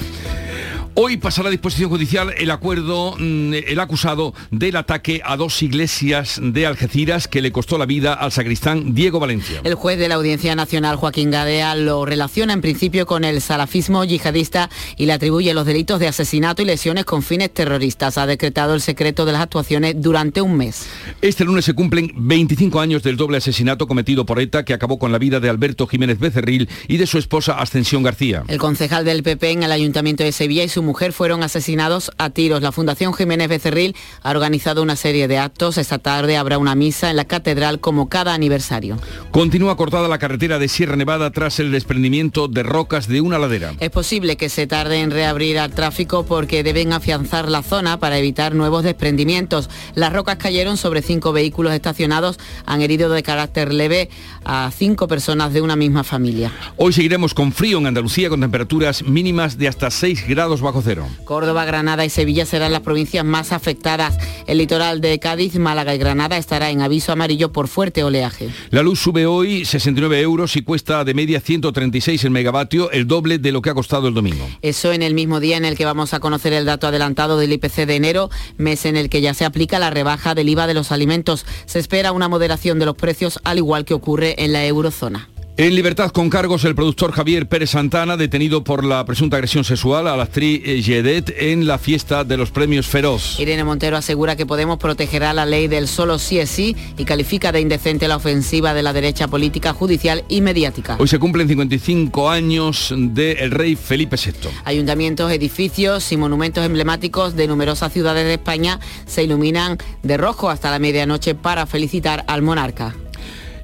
Hoy pasará a disposición judicial el acuerdo, mm, el acusado del ataque a dos iglesias de Algeciras que le costó la vida al sacristán Diego Valencia. El juez de la Audiencia Nacional, Joaquín Gadea, lo relaciona en principio con el salafismo yihadista y le atribuye los delitos de asesinato y lesiones con fines terroristas. Ha decretado el secreto de las actuaciones durante un mes. Este lunes se cumplen 25 años del doble asesinato cometido por ETA que acabó con la vida de Alberto Jiménez Becerril y de su esposa Ascensión García. El concejal del PP en el Ayuntamiento de Sevilla y su mujer fueron asesinados a tiros. La Fundación Jiménez Becerril ha organizado una serie de actos. Esta tarde habrá una misa en la catedral como cada aniversario. Continúa cortada la carretera de Sierra Nevada tras el desprendimiento de rocas de una ladera. Es posible que se tarde en reabrir al tráfico porque deben afianzar la zona para evitar nuevos desprendimientos. Las rocas cayeron sobre cinco vehículos estacionados, han herido de carácter leve a cinco personas de una misma familia. Hoy seguiremos con frío en Andalucía con temperaturas mínimas de hasta 6 grados bajo cero. Córdoba, Granada y Sevilla serán las provincias más afectadas. El litoral de Cádiz, Málaga y Granada estará en aviso amarillo por fuerte oleaje. La luz sube hoy 69 euros y cuesta de media 136 el megavatio, el doble de lo que ha costado el domingo. Eso en el mismo día en el que vamos a conocer el dato adelantado del IPC de enero, mes en el que ya se aplica la rebaja del IVA de los alimentos. Se espera una moderación de los precios al igual que ocurre en la eurozona. En libertad con cargos el productor Javier Pérez Santana, detenido por la presunta agresión sexual a la actriz Jedet en la fiesta de los premios Feroz. Irene Montero asegura que Podemos protegerá la ley del solo sí es sí y califica de indecente la ofensiva de la derecha política, judicial y mediática. Hoy se cumplen 55 años del rey Felipe VI. Ayuntamientos, edificios y monumentos emblemáticos de numerosas ciudades de España se iluminan de rojo hasta la medianoche para felicitar al monarca.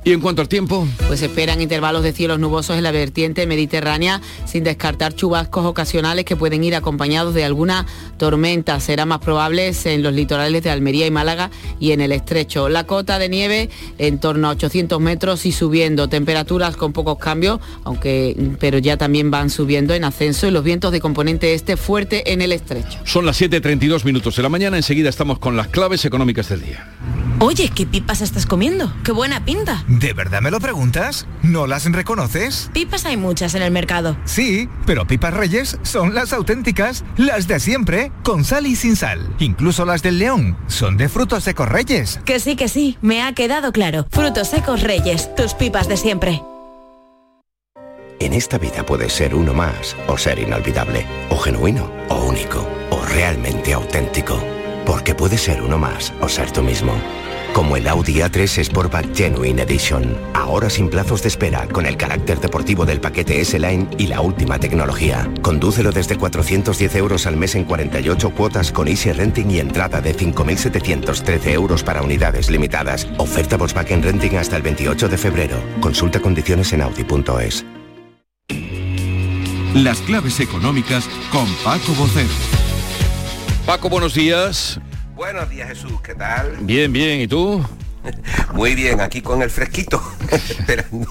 ¿Y en cuanto al tiempo? Pues esperan intervalos de cielos nubosos en la vertiente mediterránea, sin descartar chubascos ocasionales que pueden ir acompañados de alguna tormenta. Será más probables en los litorales de Almería y Málaga y en el estrecho. La cota de nieve en torno a 800 metros y subiendo. Temperaturas con pocos cambios, aunque pero ya también van subiendo en ascenso y los vientos de componente este fuerte en el estrecho. Son las 7.32 minutos de la mañana. Enseguida estamos con las claves económicas del día. Oye, ¿qué pipas estás comiendo? ¡Qué buena pinta! ¿De verdad me lo preguntas? ¿No las reconoces? Pipas hay muchas en el mercado. Sí, pero pipas reyes son las auténticas, las de siempre, con sal y sin sal. Incluso las del león son de frutos secos reyes. Que sí, que sí, me ha quedado claro. Frutos secos reyes, tus pipas de siempre. En esta vida puedes ser uno más o ser inolvidable, o genuino, o único, o realmente auténtico. Porque puedes ser uno más o ser tú mismo. Como el Audi A3 Sportback Genuine Edition. Ahora sin plazos de espera, con el carácter deportivo del paquete S-Line y la última tecnología. Condúcelo desde 410 euros al mes en 48 cuotas con Easy Renting y entrada de 5.713 euros para unidades limitadas. Oferta Volkswagen Renting hasta el 28 de febrero. Consulta condiciones en Audi.es. Las claves económicas con Paco Bocero. Paco, buenos días. Buenos días Jesús, ¿qué tal? Bien, bien, ¿y tú? Muy bien, aquí con el fresquito, esperando.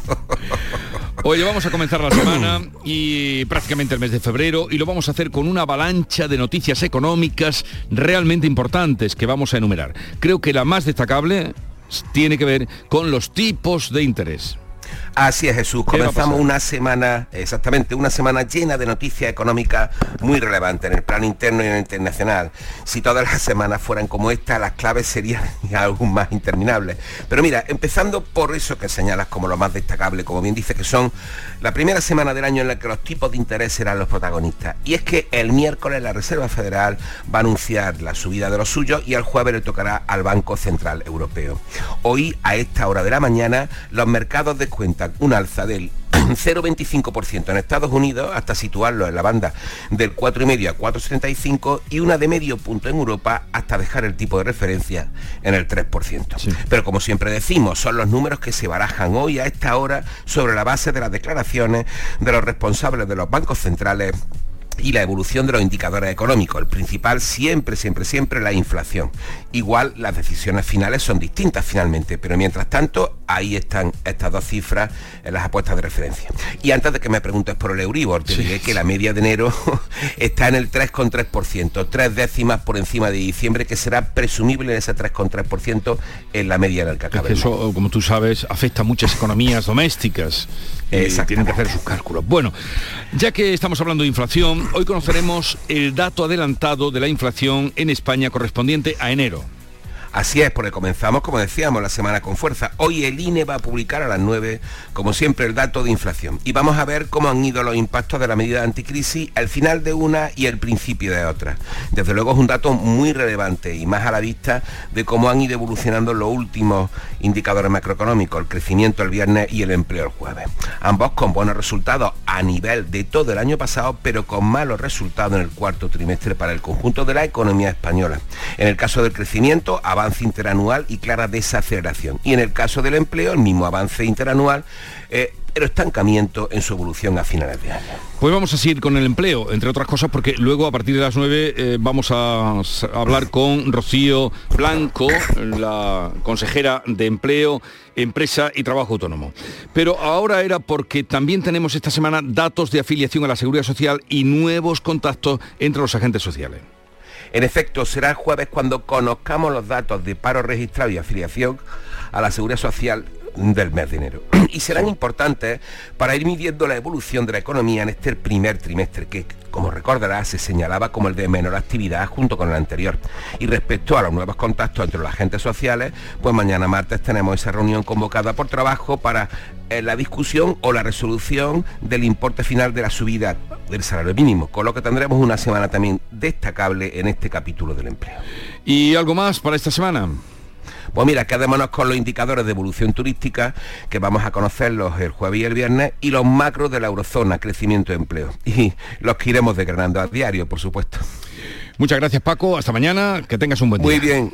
Oye, vamos a comenzar la semana y prácticamente el mes de febrero y lo vamos a hacer con una avalancha de noticias económicas realmente importantes que vamos a enumerar. Creo que la más destacable tiene que ver con los tipos de interés. Así es, Jesús. Comenzamos una semana, exactamente, una semana llena de noticias económicas muy relevantes en el plano interno y en el internacional. Si todas las semanas fueran como esta, las claves serían aún más interminables. Pero mira, empezando por eso que señalas como lo más destacable, como bien dice que son la primera semana del año en la que los tipos de interés serán los protagonistas. Y es que el miércoles la Reserva Federal va a anunciar la subida de los suyos y el jueves le tocará al Banco Central Europeo. Hoy, a esta hora de la mañana, los mercados descuentan un alza del 0,25% en Estados Unidos hasta situarlo en la banda del 4,5 a 4,75 y una de medio punto en Europa hasta dejar el tipo de referencia en el 3%. Pero como siempre decimos, son los números que se barajan hoy a esta hora sobre la base de las declaraciones de los responsables de los bancos centrales y la evolución de los indicadores económicos. El principal siempre, siempre, siempre la inflación. Igual las decisiones finales son distintas finalmente, pero mientras tanto ahí están estas dos cifras en las apuestas de referencia. Y antes de que me preguntes por el Euribor, te diré que la media de enero está en el 3,3%, tres décimas por encima de diciembre, que será presumible en ese 3,3% en la media del que acabe. eso, como tú sabes, afecta a muchas economías domésticas. Y tienen que hacer sus cálculos. Bueno, ya que estamos hablando de inflación, hoy conoceremos el dato adelantado de la inflación en España correspondiente a enero. Así es, porque comenzamos, como decíamos, la semana con fuerza. Hoy el INE va a publicar a las 9, como siempre, el dato de inflación. Y vamos a ver cómo han ido los impactos de la medida anticrisis, el final de una y el principio de otra. Desde luego es un dato muy relevante y más a la vista de cómo han ido evolucionando los últimos indicadores macroeconómicos, el crecimiento el viernes y el empleo el jueves. Ambos con buenos resultados a nivel de todo el año pasado, pero con malos resultados en el cuarto trimestre para el conjunto de la economía española. En el caso del crecimiento, avance interanual y clara desaceleración. Y en el caso del empleo, el mismo avance interanual, eh, pero estancamiento en su evolución a finales de año. Pues vamos a seguir con el empleo, entre otras cosas, porque luego a partir de las 9 eh, vamos a hablar con Rocío Blanco, la consejera de Empleo, Empresa y Trabajo Autónomo. Pero ahora era porque también tenemos esta semana datos de afiliación a la Seguridad Social y nuevos contactos entre los agentes sociales. En efecto, será el jueves cuando conozcamos los datos de paro registrado y afiliación a la Seguridad Social del mes de enero. Y serán importantes para ir midiendo la evolución de la economía en este primer trimestre, que, como recordarás, se señalaba como el de menor actividad junto con el anterior. Y respecto a los nuevos contactos entre los agentes sociales, pues mañana martes tenemos esa reunión convocada por trabajo para la discusión o la resolución del importe final de la subida del salario mínimo, con lo que tendremos una semana también destacable en este capítulo del empleo. ¿Y algo más para esta semana? Pues mira, quedémonos con los indicadores de evolución turística, que vamos a conocerlos el jueves y el viernes, y los macros de la eurozona, crecimiento de empleo. Y los que iremos declarando a diario, por supuesto. Muchas gracias Paco, hasta mañana, que tengas un buen día. Muy bien,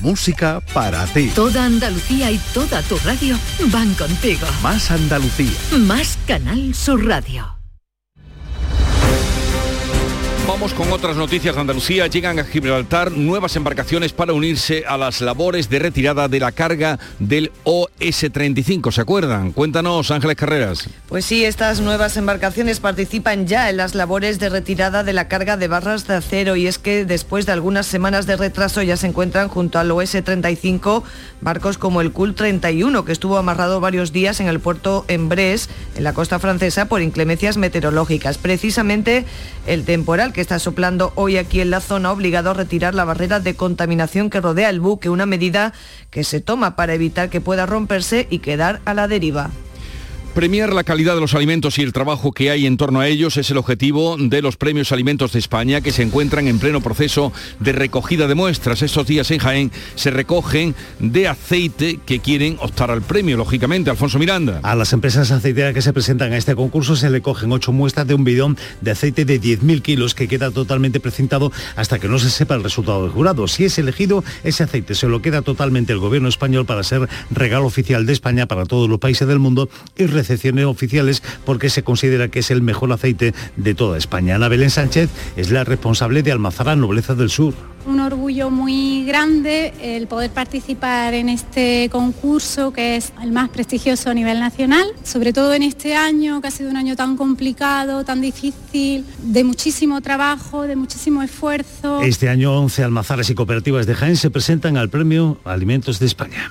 Música para ti. Toda Andalucía y toda tu radio van contigo. Más Andalucía. Más Canal Sur Radio. Vamos con otras noticias de Andalucía. Llegan a Gibraltar nuevas embarcaciones para unirse a las labores de retirada de la carga del OS-35. ¿Se acuerdan? Cuéntanos, Ángeles Carreras. Pues sí, estas nuevas embarcaciones participan ya en las labores de retirada de la carga de barras de acero y es que después de algunas semanas de retraso ya se encuentran junto al OS-35 barcos como el CUL 31 que estuvo amarrado varios días en el puerto en Brest, en la costa francesa, por inclemencias meteorológicas. Precisamente el temporal que está soplando hoy aquí en la zona obligado a retirar la barrera de contaminación que rodea el buque, una medida que se toma para evitar que pueda romperse y quedar a la deriva. Premiar la calidad de los alimentos y el trabajo que hay en torno a ellos es el objetivo de los premios Alimentos de España que se encuentran en pleno proceso de recogida de muestras. Estos días en Jaén se recogen de aceite que quieren optar al premio, lógicamente. Alfonso Miranda. A las empresas aceiteras que se presentan a este concurso se le cogen ocho muestras de un bidón de aceite de 10.000 kilos que queda totalmente precintado hasta que no se sepa el resultado del jurado. Si es elegido, ese aceite se lo queda totalmente el gobierno español para ser regalo oficial de España para todos los países del mundo y recepciones oficiales porque se considera que es el mejor aceite de toda España. Ana Belén Sánchez es la responsable de Almazara Nobleza del Sur un orgullo muy grande el poder participar en este concurso que es el más prestigioso a nivel nacional, sobre todo en este año que ha sido un año tan complicado, tan difícil, de muchísimo trabajo, de muchísimo esfuerzo. Este año 11 almazares y cooperativas de Jaén se presentan al Premio Alimentos de España.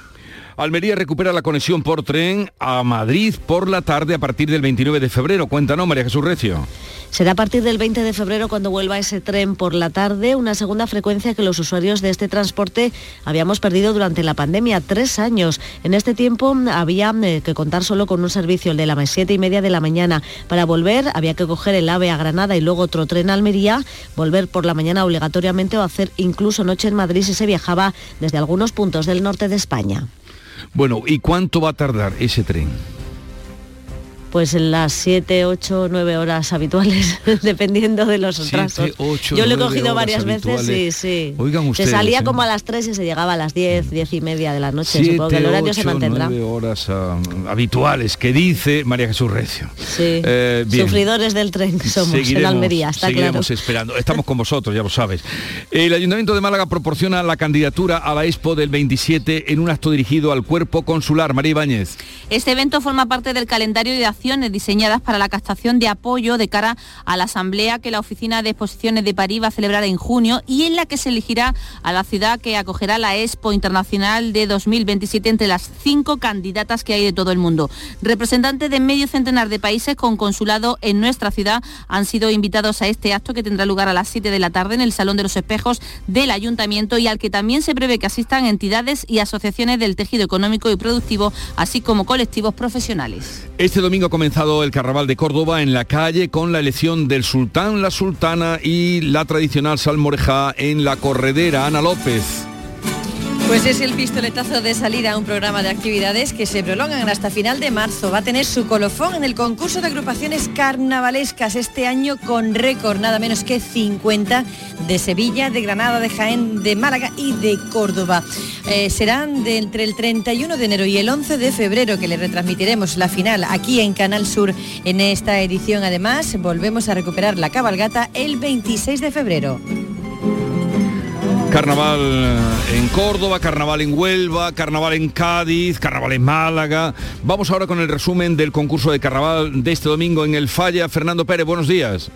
Almería recupera la conexión por tren a Madrid por la tarde a partir del 29 de febrero. Cuéntanos, María Jesús Recio. Será a partir del 20 de febrero cuando vuelva ese tren por la tarde, una segunda frecuencia que los usuarios de este transporte habíamos perdido durante la pandemia, tres años. En este tiempo había eh, que contar solo con un servicio, el de las siete y media de la mañana. Para volver había que coger el AVE a Granada y luego otro tren a Almería, volver por la mañana obligatoriamente o hacer incluso noche en Madrid si se viajaba desde algunos puntos del norte de España. Bueno, ¿y cuánto va a tardar ese tren? Pues en las 7, 8, 9 horas habituales, dependiendo de los retrasos. Yo lo he cogido varias veces, sí, sí. Oigan ustedes, se salía ¿eh? como a las 3 y se llegaba a las 10, 10 y media de la noche. Siete, Supongo que el horario se mantendrá. 9 horas uh, habituales, que dice María Jesús Recio. Sí. Eh, Sufridores del tren somos seguiremos, en Almería, está seguiremos esperando. Estamos con vosotros, ya lo sabes. El Ayuntamiento de Málaga proporciona la candidatura a la Expo del 27 en un acto dirigido al cuerpo consular. María Ibáñez. Este evento forma parte del calendario de acción diseñadas para la captación de apoyo de cara a la asamblea que la Oficina de Exposiciones de París va a celebrar en junio y en la que se elegirá a la ciudad que acogerá la Expo Internacional de 2027 entre las cinco candidatas que hay de todo el mundo. Representantes de medio centenar de países con consulado en nuestra ciudad han sido invitados a este acto que tendrá lugar a las 7 de la tarde en el Salón de los Espejos del Ayuntamiento y al que también se prevé que asistan entidades y asociaciones del tejido económico y productivo, así como colectivos profesionales. Este domingo comenzado el Carnaval de Córdoba en la calle con la elección del sultán, la sultana y la tradicional salmorejá en la corredera. Ana López. Pues es el pistoletazo de salida a un programa de actividades que se prolongan hasta final de marzo. Va a tener su colofón en el concurso de agrupaciones carnavalescas este año con récord, nada menos que 50 de Sevilla, de Granada, de Jaén, de Málaga y de Córdoba. Eh, serán de entre el 31 de enero y el 11 de febrero que le retransmitiremos la final aquí en Canal Sur en esta edición. Además, volvemos a recuperar la cabalgata el 26 de febrero. Carnaval en Córdoba, carnaval en Huelva, carnaval en Cádiz, carnaval en Málaga. Vamos ahora con el resumen del concurso de carnaval de este domingo en el Falla. Fernando Pérez, buenos días.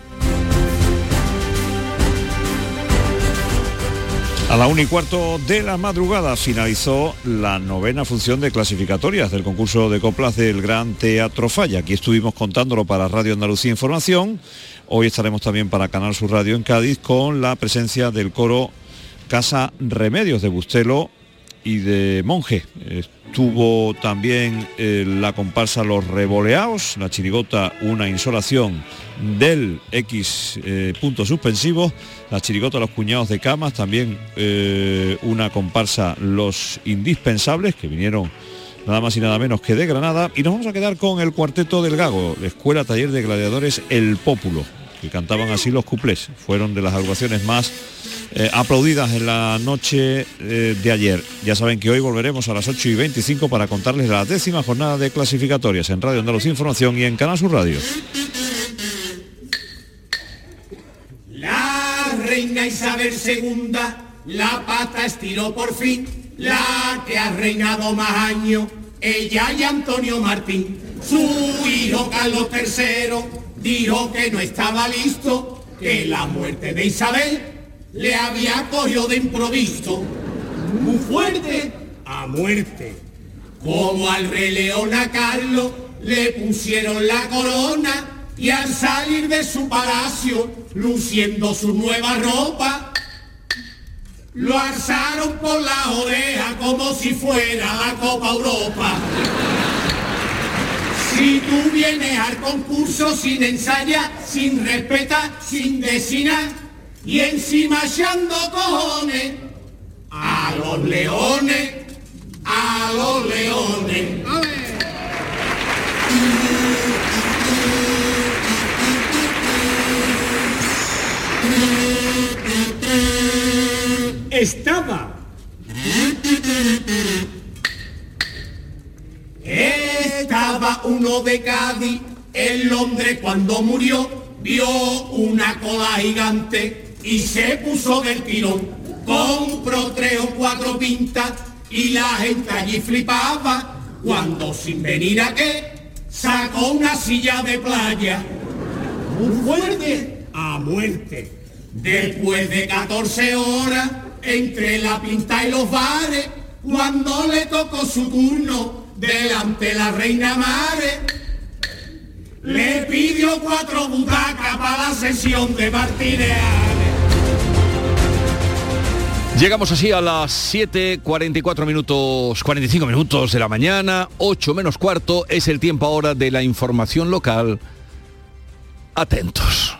A la una y cuarto de la madrugada finalizó la novena función de clasificatorias del concurso de coplas del Gran Teatro Falla. Aquí estuvimos contándolo para Radio Andalucía Información. Hoy estaremos también para Canal Sur Radio en Cádiz con la presencia del coro Casa Remedios de Bustelo y de Monje. Estuvo también eh, la comparsa Los Revoleados, la chirigota Una Insolación del X eh, punto suspensivo, la chirigota Los Cuñados de Camas, también eh, una comparsa Los Indispensables, que vinieron nada más y nada menos que de Granada, y nos vamos a quedar con el cuarteto del Gago, la Escuela Taller de Gladiadores El Pópulo, que cantaban así los cuplés, fueron de las agrupaciones más eh, aplaudidas en la noche eh, de ayer. Ya saben que hoy volveremos a las 8 y 25 para contarles la décima jornada de clasificatorias en Radio Andalucía Información y en Canal Sur Radio. La reina Isabel II, la pata estiró por fin, la que ha reinado más años, ella y Antonio Martín. Su hijo Carlos III dijo que no estaba listo, que la muerte de Isabel le había cogido de improviso, muy fuerte, a muerte. Como al rey León a Carlos le pusieron la corona y al salir de su palacio, luciendo su nueva ropa, lo alzaron por la oreja como si fuera la Copa Europa. Si tú vienes al concurso sin ensayar, sin respetar, sin desinar, y encima echando cojones a los leones, a los leones. Estaba. Estaba estaba uno de Cádiz, en Londres cuando murió, vio una cola gigante y se puso del tirón. Compró tres o cuatro pintas y la gente allí flipaba cuando sin venir a qué sacó una silla de playa. Muy fuerte a muerte. Después de 14 horas, entre la pinta y los bares, cuando le tocó su turno, delante la reina Mare, le pidió cuatro butacas para la sesión de Martínez. Llegamos así a las 7.44 minutos, 45 minutos de la mañana, 8 menos cuarto, es el tiempo ahora de la información local. Atentos.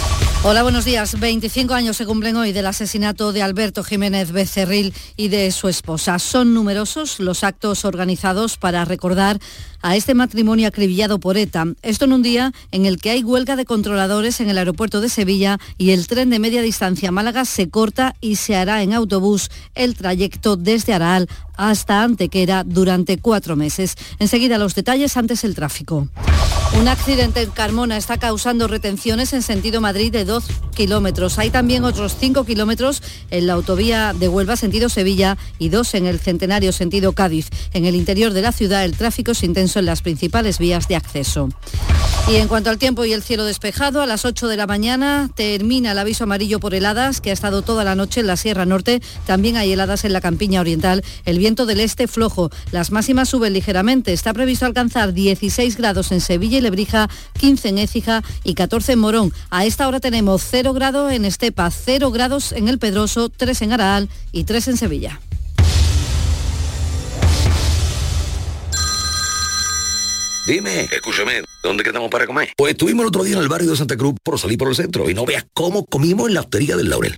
Hola, buenos días. 25 años se cumplen hoy del asesinato de Alberto Jiménez Becerril y de su esposa. Son numerosos los actos organizados para recordar a este matrimonio acribillado por ETA. Esto en un día en el que hay huelga de controladores en el aeropuerto de Sevilla y el tren de media distancia Málaga se corta y se hará en autobús el trayecto desde Araal hasta Antequera durante cuatro meses. Enseguida los detalles antes el tráfico. Un accidente en Carmona está causando retenciones en sentido Madrid de kilómetros. Hay también otros cinco kilómetros en la autovía de Huelva sentido Sevilla y dos en el Centenario sentido Cádiz. En el interior de la ciudad el tráfico es intenso en las principales vías de acceso. Y en cuanto al tiempo y el cielo despejado, a las 8 de la mañana termina el aviso amarillo por heladas que ha estado toda la noche en la Sierra Norte. También hay heladas en la campiña oriental. El viento del este flojo. Las máximas suben ligeramente. Está previsto alcanzar 16 grados en Sevilla y Lebrija, 15 en Écija y 14 en Morón. A esta hora tenemos 0 grados en Estepa, 0 grados en El Pedroso, 3 en Araal y 3 en Sevilla. Dime, escúchame, ¿dónde quedamos para comer? Pues estuvimos el otro día en el barrio de Santa Cruz por salir por el centro y no veas cómo comimos en la hostería del Laurel.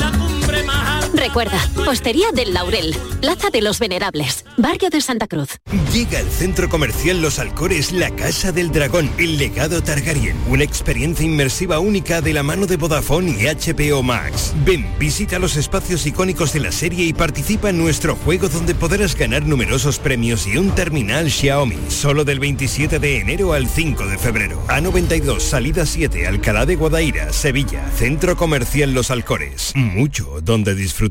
Recuerda, Hostería del Laurel, Plaza de los Venerables, Barrio de Santa Cruz. Llega al centro comercial Los Alcores la Casa del Dragón, el legado Targaryen, una experiencia inmersiva única de la mano de Vodafone y HBO Max. Ven, visita los espacios icónicos de la serie y participa en nuestro juego donde podrás ganar numerosos premios y un terminal Xiaomi, solo del 27 de enero al 5 de febrero. A92, salida 7, Alcalá de Guadaira, Sevilla, Centro Comercial Los Alcores. Mucho donde disfrutar.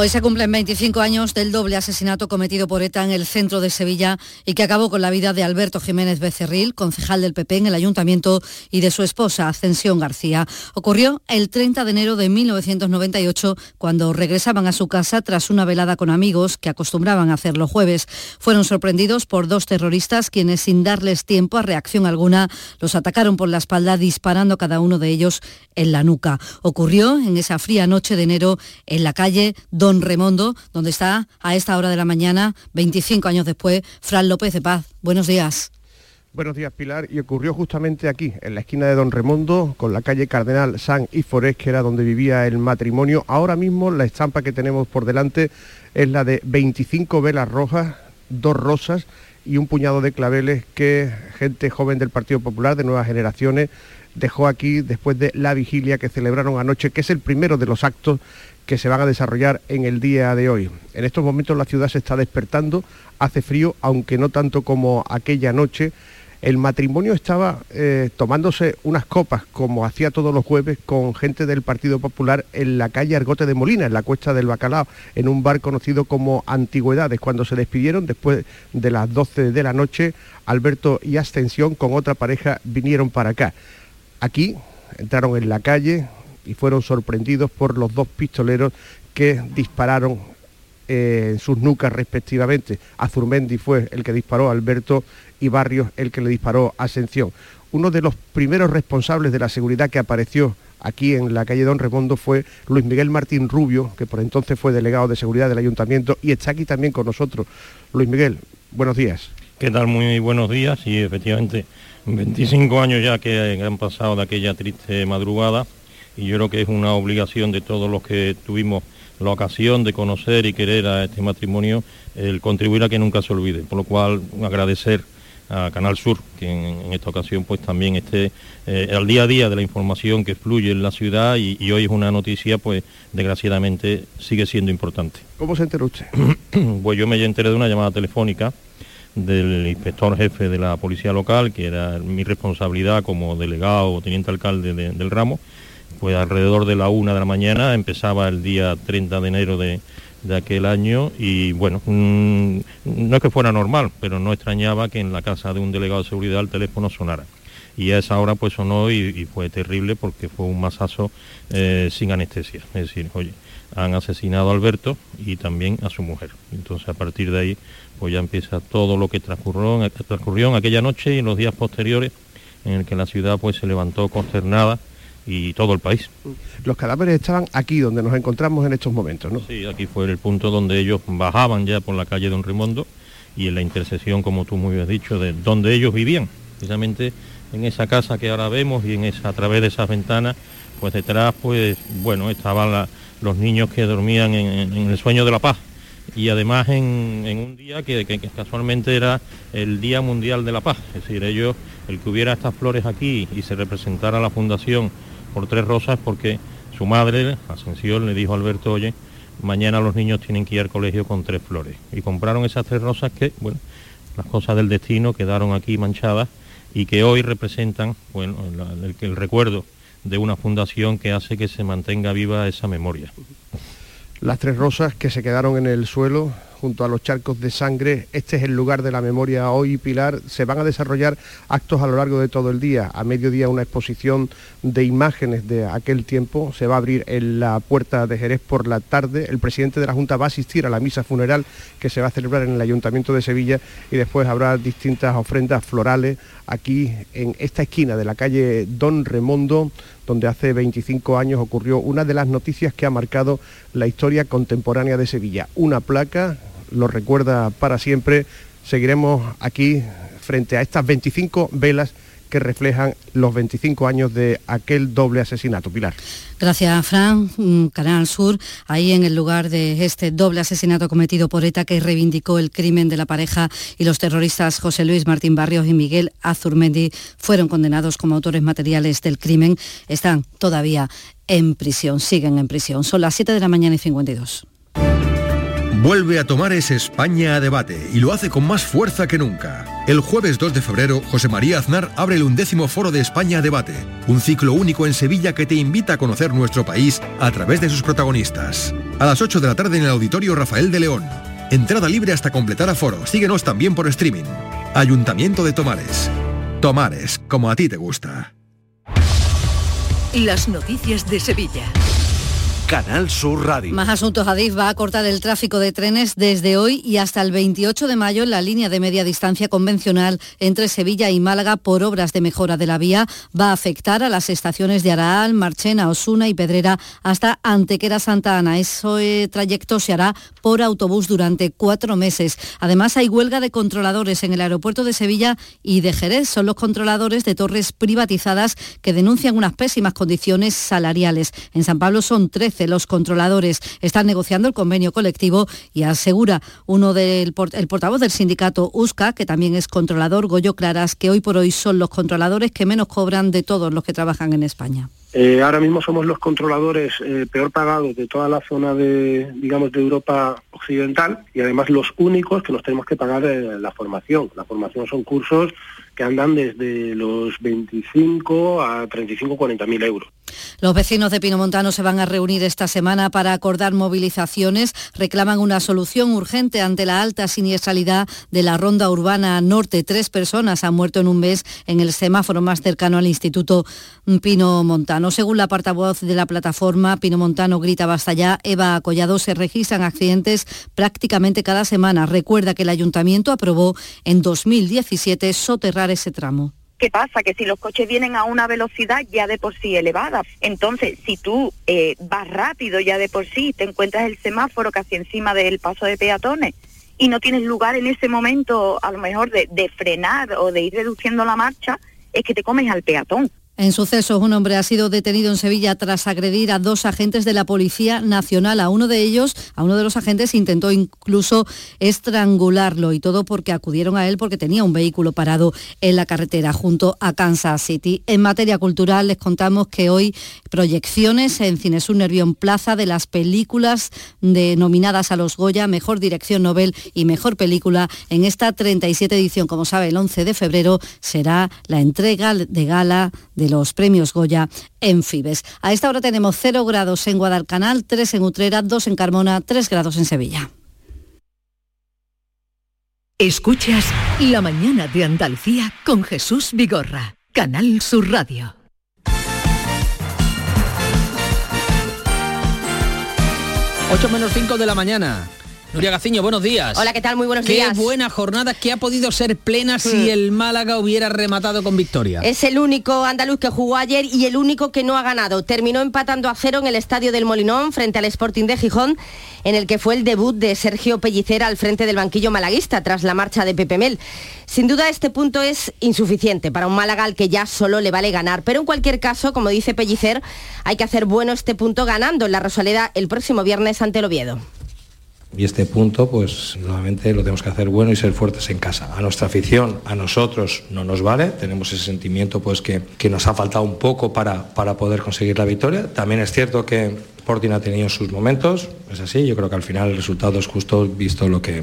Hoy se cumplen 25 años del doble asesinato cometido por ETA en el centro de Sevilla y que acabó con la vida de Alberto Jiménez Becerril, concejal del PP en el ayuntamiento, y de su esposa, Ascensión García. Ocurrió el 30 de enero de 1998, cuando regresaban a su casa tras una velada con amigos que acostumbraban a hacer los jueves. Fueron sorprendidos por dos terroristas quienes, sin darles tiempo a reacción alguna, los atacaron por la espalda disparando cada uno de ellos en la nuca. Ocurrió en esa fría noche de enero en la calle Don Remondo, donde está a esta hora de la mañana, 25 años después, Fran López de Paz. Buenos días. Buenos días, Pilar. Y ocurrió justamente aquí, en la esquina de Don Remondo, con la calle Cardenal San y Forés, que era donde vivía el matrimonio. Ahora mismo la estampa que tenemos por delante es la de 25 velas rojas, dos rosas y un puñado de claveles que gente joven del Partido Popular, de nuevas generaciones, dejó aquí después de la vigilia que celebraron anoche, que es el primero de los actos que se van a desarrollar en el día de hoy. En estos momentos la ciudad se está despertando, hace frío, aunque no tanto como aquella noche. El matrimonio estaba eh, tomándose unas copas, como hacía todos los jueves, con gente del Partido Popular en la calle Argote de Molina, en la cuesta del Bacalao, en un bar conocido como Antigüedades. Cuando se despidieron, después de las 12 de la noche, Alberto y Ascensión con otra pareja vinieron para acá. Aquí entraron en la calle, y fueron sorprendidos por los dos pistoleros que dispararon eh, en sus nucas respectivamente. Azurmendi fue el que disparó a Alberto y Barrios el que le disparó a Ascensión. Uno de los primeros responsables de la seguridad que apareció aquí en la calle Don Remondo fue Luis Miguel Martín Rubio, que por entonces fue delegado de seguridad del ayuntamiento y está aquí también con nosotros. Luis Miguel, buenos días. ¿Qué tal? Muy buenos días y efectivamente 25 años ya que han pasado de aquella triste madrugada y yo creo que es una obligación de todos los que tuvimos la ocasión de conocer y querer a este matrimonio el contribuir a que nunca se olvide, por lo cual agradecer a Canal Sur, que en, esta ocasión pues también esté eh, al día a día de la información que fluye en la ciudad y, hoy es una noticia pues desgraciadamente sigue siendo importante. ¿Cómo se enteró usted? pues yo me enteré de una llamada telefónica del inspector jefe de la policía local, que era mi responsabilidad como delegado o teniente alcalde del ramo, pues alrededor de la una de la mañana empezaba el día 30 de enero de, de aquel año y bueno, mm, no es que fuera normal, pero no extrañaba que en la casa de un delegado de seguridad el teléfono sonara. Y a esa hora pues sonó y, fue terrible porque fue un masazo eh, sin anestesia. Es decir, oye, han asesinado a Alberto y también a su mujer. Entonces a partir de ahí pues ya empieza todo lo que transcurrió, transcurrió en aquella noche y en los días posteriores en el que la ciudad pues se levantó consternada y todo el país. Los cadáveres estaban aquí donde nos encontramos en estos momentos, ¿no? Sí, aquí fue el punto donde ellos bajaban ya por la calle Don Rimondo y en la intersección, como tú muy bien has dicho, de donde ellos vivían, precisamente en esa casa que ahora vemos y en esa, a través de esas ventanas, pues detrás, pues bueno, estaban los niños que dormían en, el sueño de la paz y además en, un día que, casualmente era el Día Mundial de la Paz, es decir, ellos, el que hubiera estas flores aquí y se representara la fundación por tres rosas porque su madre, Ascensión, le dijo a Alberto, oye, mañana los niños tienen que ir al colegio con tres flores. Y compraron esas tres rosas que, bueno, las cosas del destino quedaron aquí manchadas y que hoy representan, bueno, el recuerdo de una fundación que hace que se mantenga viva esa memoria. Las tres rosas que se quedaron en el suelo junto a los charcos de sangre. Este es el lugar de la memoria hoy, Pilar. Se van a desarrollar actos a lo largo de todo el día. A mediodía una exposición de imágenes de aquel tiempo. Se va a abrir en la puerta de Jerez por la tarde. El presidente de la Junta va a asistir a la misa funeral que se va a celebrar en el Ayuntamiento de Sevilla y después habrá distintas ofrendas florales aquí en esta esquina de la calle Don Remondo donde hace 25 años ocurrió una de las noticias que ha marcado la historia contemporánea de Sevilla. Una placa lo recuerda para siempre. Seguiremos aquí frente a estas 25 velas que reflejan los 25 años de aquel doble asesinato. Pilar. Gracias, Fran. Mm, Canal Sur, ahí en el lugar de este doble asesinato cometido por ETA que reivindicó el crimen de la pareja y los terroristas José Luis Martín Barrios y Miguel Azurmendi fueron condenados como autores materiales del crimen. Están todavía en prisión, siguen en prisión. Son las 7 de la mañana y 52. Vuelve a tomar ese España a debate y lo hace con más fuerza que nunca. El jueves 2 de febrero, José María Aznar abre el undécimo foro de España a debate, un ciclo único en Sevilla que te invita a conocer nuestro país a través de sus protagonistas. A las 8 de la tarde en el Auditorio Rafael de León. Entrada libre hasta completar aforo. Síguenos también por streaming. Ayuntamiento de Tomares. Tomares, como a ti te gusta. Las noticias de Sevilla. Canal Sur Radio. Más asuntos. Adif va a cortar el tráfico de trenes desde hoy y hasta el 28 de mayo en la línea de media distancia convencional entre Sevilla y Málaga por obras de mejora de la vía. Va a afectar a las estaciones de Araal, Marchena, Osuna y Pedrera hasta Antequera Santa Ana. Ese trayecto se hará por autobús durante cuatro meses. Además, hay huelga de controladores en el aeropuerto de Sevilla y de Jerez. Son los controladores de torres privatizadas que denuncian unas pésimas condiciones salariales. En San Pablo son 13 los controladores están negociando el convenio colectivo y asegura uno del el portavoz del sindicato USCA, que también es controlador, Goyo Claras, que hoy por hoy son los controladores que menos cobran de todos los que trabajan en España. Eh, ahora mismo somos los controladores eh, peor pagados de toda la zona de, digamos, de Europa occidental y además los únicos que nos tenemos que pagar eh, la formación. La formación son cursos que andan desde los 25 a 35, 40 mil euros. Los vecinos de Pinomontano se van a reunir esta semana para acordar movilizaciones. Reclaman una solución urgente ante la alta siniestralidad de la ronda urbana norte. Tres personas han muerto en un mes en el semáforo más cercano al Instituto Pinomontano. Según la portavoz de la plataforma Pinomontano Grita Basta Ya, Eva Collado, se registran accidentes prácticamente cada semana. Recuerda que el ayuntamiento aprobó en 2017 soterrar ese tramo. ¿Qué pasa? Que si los coches vienen a una velocidad ya de por sí elevada, entonces si tú eh, vas rápido ya de por sí, te encuentras el semáforo casi encima del paso de peatones y no tienes lugar en ese momento a lo mejor de, de frenar o de ir reduciendo la marcha, es que te comes al peatón. En sucesos, un hombre ha sido detenido en Sevilla tras agredir a dos agentes de la Policía Nacional. A uno de ellos, a uno de los agentes, intentó incluso estrangularlo y todo porque acudieron a él porque tenía un vehículo parado en la carretera junto a Kansas City. En materia cultural les contamos que hoy proyecciones en Cinesur Nervión Plaza de las películas denominadas a los Goya, Mejor Dirección Nobel y Mejor Película en esta 37 edición. Como sabe, el 11 de febrero será la entrega de gala de los premios Goya en Fibes. A esta hora tenemos 0 grados en Guadalcanal, 3 en Utrera, 2 en Carmona, 3 grados en Sevilla. Escuchas La mañana de Andalucía con Jesús Vigorra, Canal Sur Radio. Ocho menos 5 de la mañana. Nuria Gaciño, buenos días. Hola, ¿qué tal? Muy buenos Qué días. buena jornada que ha podido ser plena si Mm. el Málaga hubiera rematado con victoria. Es el único andaluz que jugó ayer y el único que no ha ganado. Terminó empatando a cero en el estadio del Molinón frente al Sporting de Gijón, en el que fue el debut de Sergio Pellicer al frente del banquillo malaguista tras la marcha de Pepe Mel. Sin duda este punto es insuficiente para un Málaga al que ya solo le vale ganar, pero en cualquier caso, como dice Pellicer, hay que hacer bueno este punto ganando en la Rosaleda el próximo viernes ante el Oviedo. Y este punto, pues nuevamente lo tenemos que hacer bueno y ser fuertes en casa. A nuestra afición, a nosotros no nos vale, tenemos ese sentimiento pues que, que nos ha faltado un poco para, para poder conseguir la victoria. También es cierto que Sporting ha tenido sus momentos, es así, yo creo que al final el resultado es justo visto lo que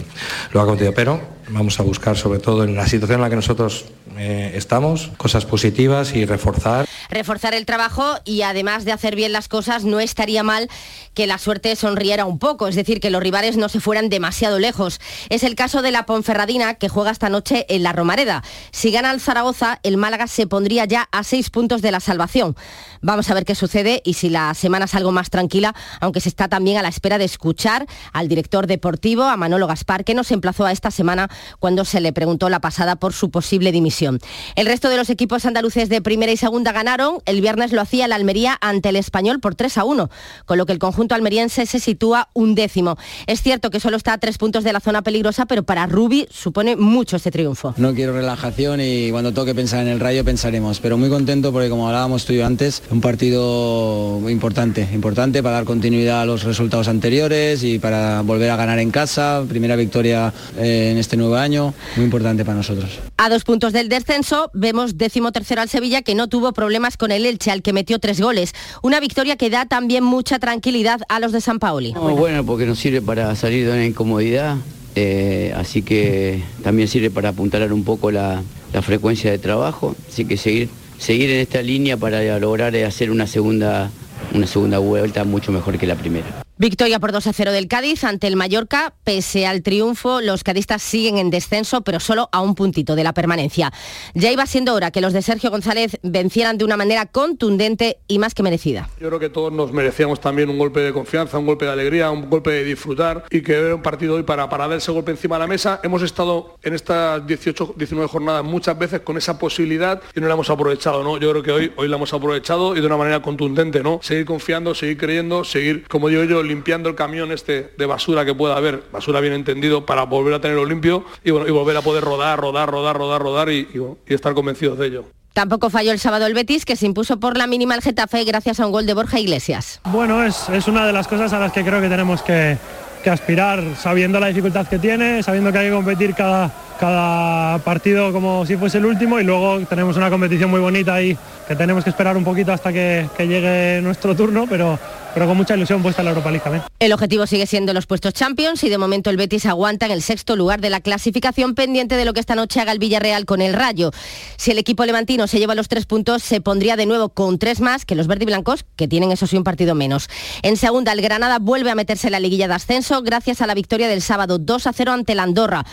lo ha contenido, pero vamos a buscar sobre todo en la situación en la que nosotros eh, estamos, cosas positivas y reforzar reforzar el trabajo y además de hacer bien las cosas, no estaría mal que la suerte sonriera un poco, es decir, que los rivales no se fueran demasiado lejos. Es el caso de la Ponferradina que juega esta noche en la Romareda. Si gana el Zaragoza, el Málaga se pondría ya a seis puntos de la salvación. Vamos a ver qué sucede y si la semana es algo más tranquila, aunque se está también a la espera de escuchar al director deportivo, a Manolo Gaspar, que nos emplazó a esta semana cuando se le preguntó la pasada por su posible dimisión. El resto de los equipos andaluces de primera y segunda ganaron. El viernes lo hacía la Almería ante el Español por 3 a 1, con lo que el conjunto almeriense se sitúa un décimo. Es cierto que solo está a tres puntos de la zona peligrosa, pero para Rubi supone mucho este triunfo. No quiero relajación y cuando toque pensar en el rayo pensaremos, pero muy contento porque como hablábamos tú y yo antes, un partido importante, importante para dar continuidad a los resultados anteriores y para volver a ganar en casa, primera victoria eh, en este nuevo año, muy importante para nosotros. A dos puntos del descenso vemos décimo tercero al Sevilla que no tuvo problemas con el Elche al que metió tres goles. Una victoria que da también mucha tranquilidad a los de San Paoli. No, bueno, porque nos sirve para salir de una incomodidad, eh, así que también sirve para apuntalar un poco la, la frecuencia de trabajo, así que seguir, seguir en esta línea para lograr eh, hacer una segunda, una segunda vuelta mucho mejor que la primera. Victoria por 2 a 0 del Cádiz ante el Mallorca. Pese al triunfo, los cadistas siguen en descenso, pero solo a un puntito de la permanencia. Ya iba siendo hora que los de Sergio González vencieran de una manera contundente y más que merecida. Yo creo que todos nos merecíamos también un golpe de confianza, un golpe de alegría, un golpe de disfrutar y que era un partido hoy para, para dar ese golpe encima de la mesa. Hemos estado en estas 18, 19 jornadas muchas veces con esa posibilidad y no la hemos aprovechado, ¿no? Yo creo que hoy, hoy la hemos aprovechado y de una manera contundente, ¿no? Seguir confiando, seguir creyendo, seguir, como digo yo, limpiando el camión este de basura que pueda haber, basura bien entendido, para volver a tenerlo limpio y, bueno, y volver a poder rodar, rodar, rodar, rodar, rodar y, y, y estar convencidos de ello. Tampoco falló el sábado el Betis, que se impuso por la mínima al Getafe gracias a un gol de Borja Iglesias. Bueno, es, es una de las cosas a las que creo que tenemos que, que, aspirar, sabiendo la dificultad que tiene, sabiendo que hay que competir cada, cada partido como si fuese el último y luego tenemos una competición muy bonita ahí que tenemos que esperar un poquito hasta que, llegue nuestro turno, pero, pero con mucha ilusión puesta en la Europa League. El objetivo sigue siendo los puestos Champions y de momento el Betis aguanta en el sexto lugar de la clasificación pendiente de lo que esta noche haga el Villarreal con el Rayo. Si el equipo levantino se lleva los tres puntos, se pondría de nuevo con tres más que los verde y blancos, que tienen eso sí un partido menos. En segunda, el Granada vuelve a meterse en la liguilla de ascenso gracias a la victoria del sábado 2 a 0 ante la Andorra.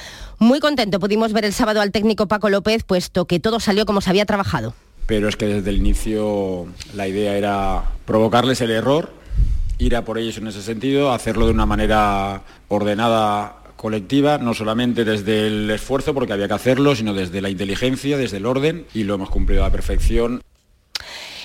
Muy contento pudimos ver el sábado al técnico Paco López, puesto que todo salió como se había trabajado. Pero es que desde el inicio la idea era provocarles el error, ir a por ellos en ese sentido, hacerlo de una manera ordenada colectiva, no solamente desde el esfuerzo, porque había que hacerlo, sino desde la inteligencia, desde el orden, y lo hemos cumplido a la perfección.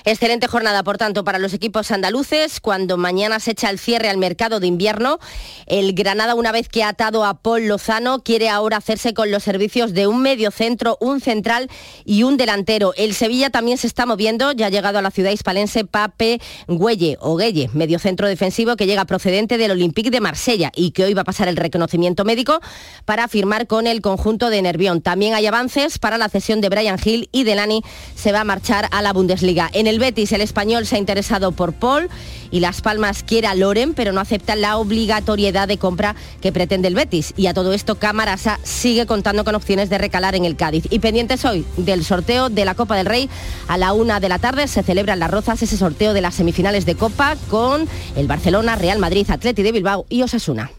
Excelente jornada, por tanto, para los equipos andaluces. Cuando mañana se echa el cierre al mercado de invierno, el Granada, una vez que ha atado a Paul Lozano, quiere ahora hacerse con los servicios de un medio centro, un central y un delantero. El Sevilla también se está moviendo, ya ha llegado a la ciudad hispalense Pape Güelle o Guelle, medio centro defensivo que llega procedente del Olympique de Marsella y que hoy va a pasar el reconocimiento médico para firmar con el conjunto de Nervión. También hay avances para la cesión de Brian Hill y Delani se va a marchar a la Bundesliga. En el el Betis, el español se ha interesado por Paul y Las Palmas quiere a Loren, pero no acepta la obligatoriedad de compra que pretende el Betis. Y a todo esto, Camarasa sigue contando con opciones de recalar en el Cádiz. Y pendientes hoy del sorteo de la Copa del Rey, a la una de la tarde se celebra en Las Rozas ese sorteo de las semifinales de Copa con el Barcelona, Real Madrid, Atleti de Bilbao y Osasuna.